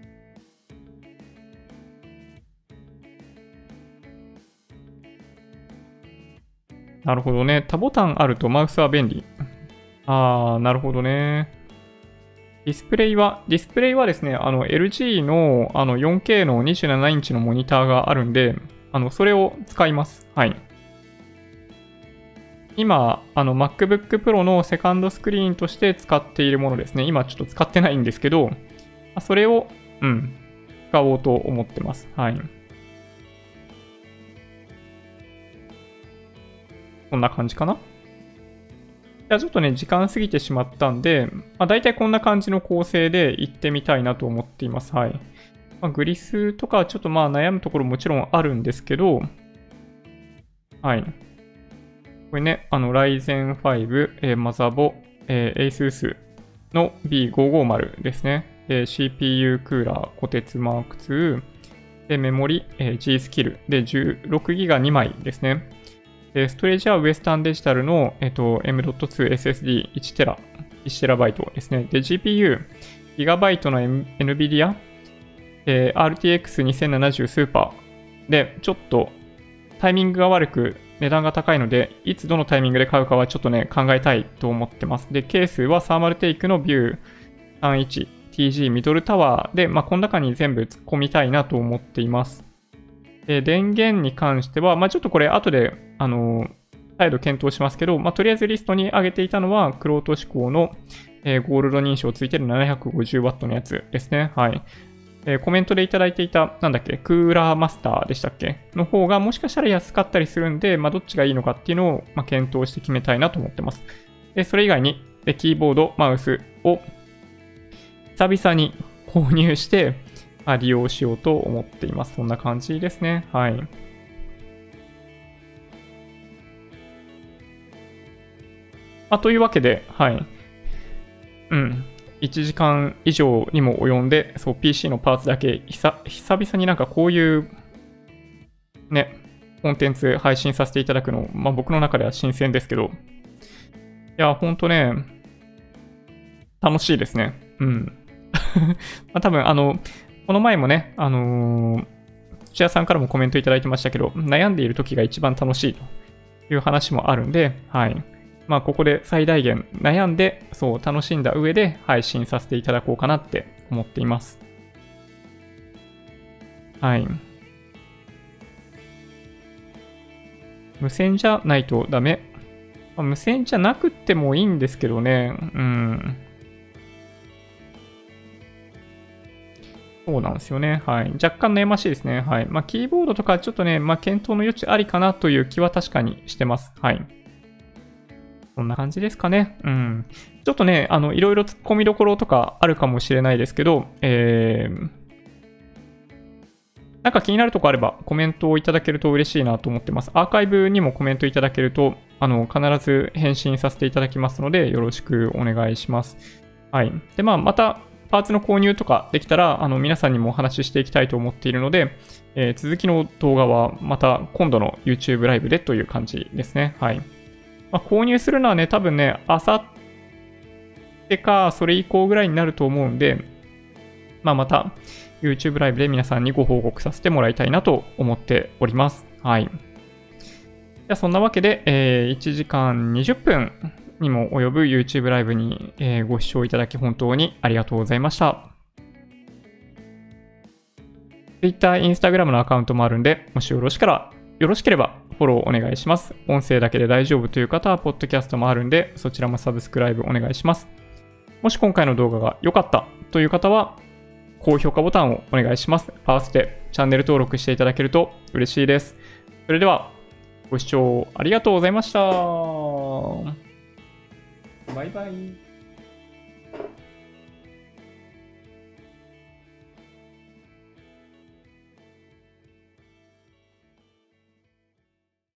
なるほどね。多ボタンあるとマウスは便利。あー、なるほどね。ディスプレイは、ディスプレイはですね、あの LG のあの 4K の27インチのモニターがあるんで、あの、それを使います。はい。今、あの MacBook Pro のセカンドスクリーンとして使っているものですね。今ちょっと使ってないんですけど、それを、うん、使おうと思ってます。はい。こんな感じかな？じゃあちょっとね、時間過ぎてしまったんで、まあ、大体こんな感じの構成で行ってみたいなと思っています。はい。まあ、グリスとかちょっとまあ悩むところもちろんあるんですけど、はい。これね、あの、Ryzen 5、えー、マザボ、えー、ASUS の B550 ですね。で、CPU クーラー、コテツマーク2、で、メモリ、えー、G スキル、で、16GB 2枚ですね。で、ストレージはウエスタンデジタルの、えっ、と、M.2SSD1TB、1TB ですね。で、GPU、ギガバイトの NVIDIA、えー、RTX2070 スーパーで、ちょっとタイミングが悪く値段が高いので、いつどのタイミングで買うかはちょっとね、考えたいと思ってます。で、ケースはサーマルテイクのビュー 31TG ミドルタワーで、まあ、この中に全部突っ込みたいなと思っています。で、電源に関しては、まあ、ちょっとこれ後で、あの、再度検討しますけど、まあ、とりあえずリストに上げていたのは、クロート志向の、えー、ゴールド認証ついてる 750W のやつですね。はい。えー、コメントでいただいていた、なんだっけ、クーラーマスターでしたっけ？の方がもしかしたら安かったりするんで、まあ、どっちがいいのかっていうのを、まあ、検討して決めたいなと思ってます。で、それ以外に、でキーボード、マウスを久々に購入して、あ、利用しようと思っています。そんな感じですね。はい。あ、というわけで、はい。うん。1時間以上にも及んで、そう、PC のパーツだけ、久々になんかこういう、ね、コンテンツ配信させていただくの、まあ僕の中では新鮮ですけど、いや、ほんとね、楽しいですね。うん。まあ多分、あの、この前もね、あのー、土屋さんからもコメントいただいてましたけど、悩んでいる時が一番楽しいという話もあるんで、はい。まあ、ここで最大限悩んで、そう、楽しんだ上で配信させていただこうかなって思っています。はい。無線じゃないとダメ。無線じゃなくてもいいんですけどね。うん。そうなんですよね。はい。若干悩ましいですね。はい。まあ、キーボードとかちょっとね、まあ、検討の余地ありかなという気は確かにしてます。はい。そんな感じですかね。うん。ちょっとね、あの、いろいろ突っ込みどころとかあるかもしれないですけど、えー、なんか気になるとこあればコメントをいただけると嬉しいなと思ってます。アーカイブにもコメントいただけると、あの、必ず返信させていただきますので、よろしくお願いします。はい。で、まあ、また、パーツの購入とかできたら、あの、皆さんにもお話ししていきたいと思っているので、えー、続きの動画はまた今度の YouTube ライブでという感じですね。はい。まあ、購入するのはね、多分ね、あさってか、それ以降ぐらいになると思うんで、まあ、また YouTube ライブで皆さんにご報告させてもらいたいなと思っております。はい。じゃあそんなわけで、えー、1時間20分にも及ぶ YouTube ライブに、え、ご視聴いただき本当にありがとうございました。Twitter、Instagram のアカウントもあるんで、もしよろしから、よろしければフォローお願いします。音声だけで大丈夫という方は、ポッドキャストもあるんで、そちらもサブスクライブお願いします。もし今回の動画が良かったという方は、高評価ボタンをお願いします。合わせてチャンネル登録していただけると嬉しいです。それでは、ご視聴ありがとうございました。バイバイ。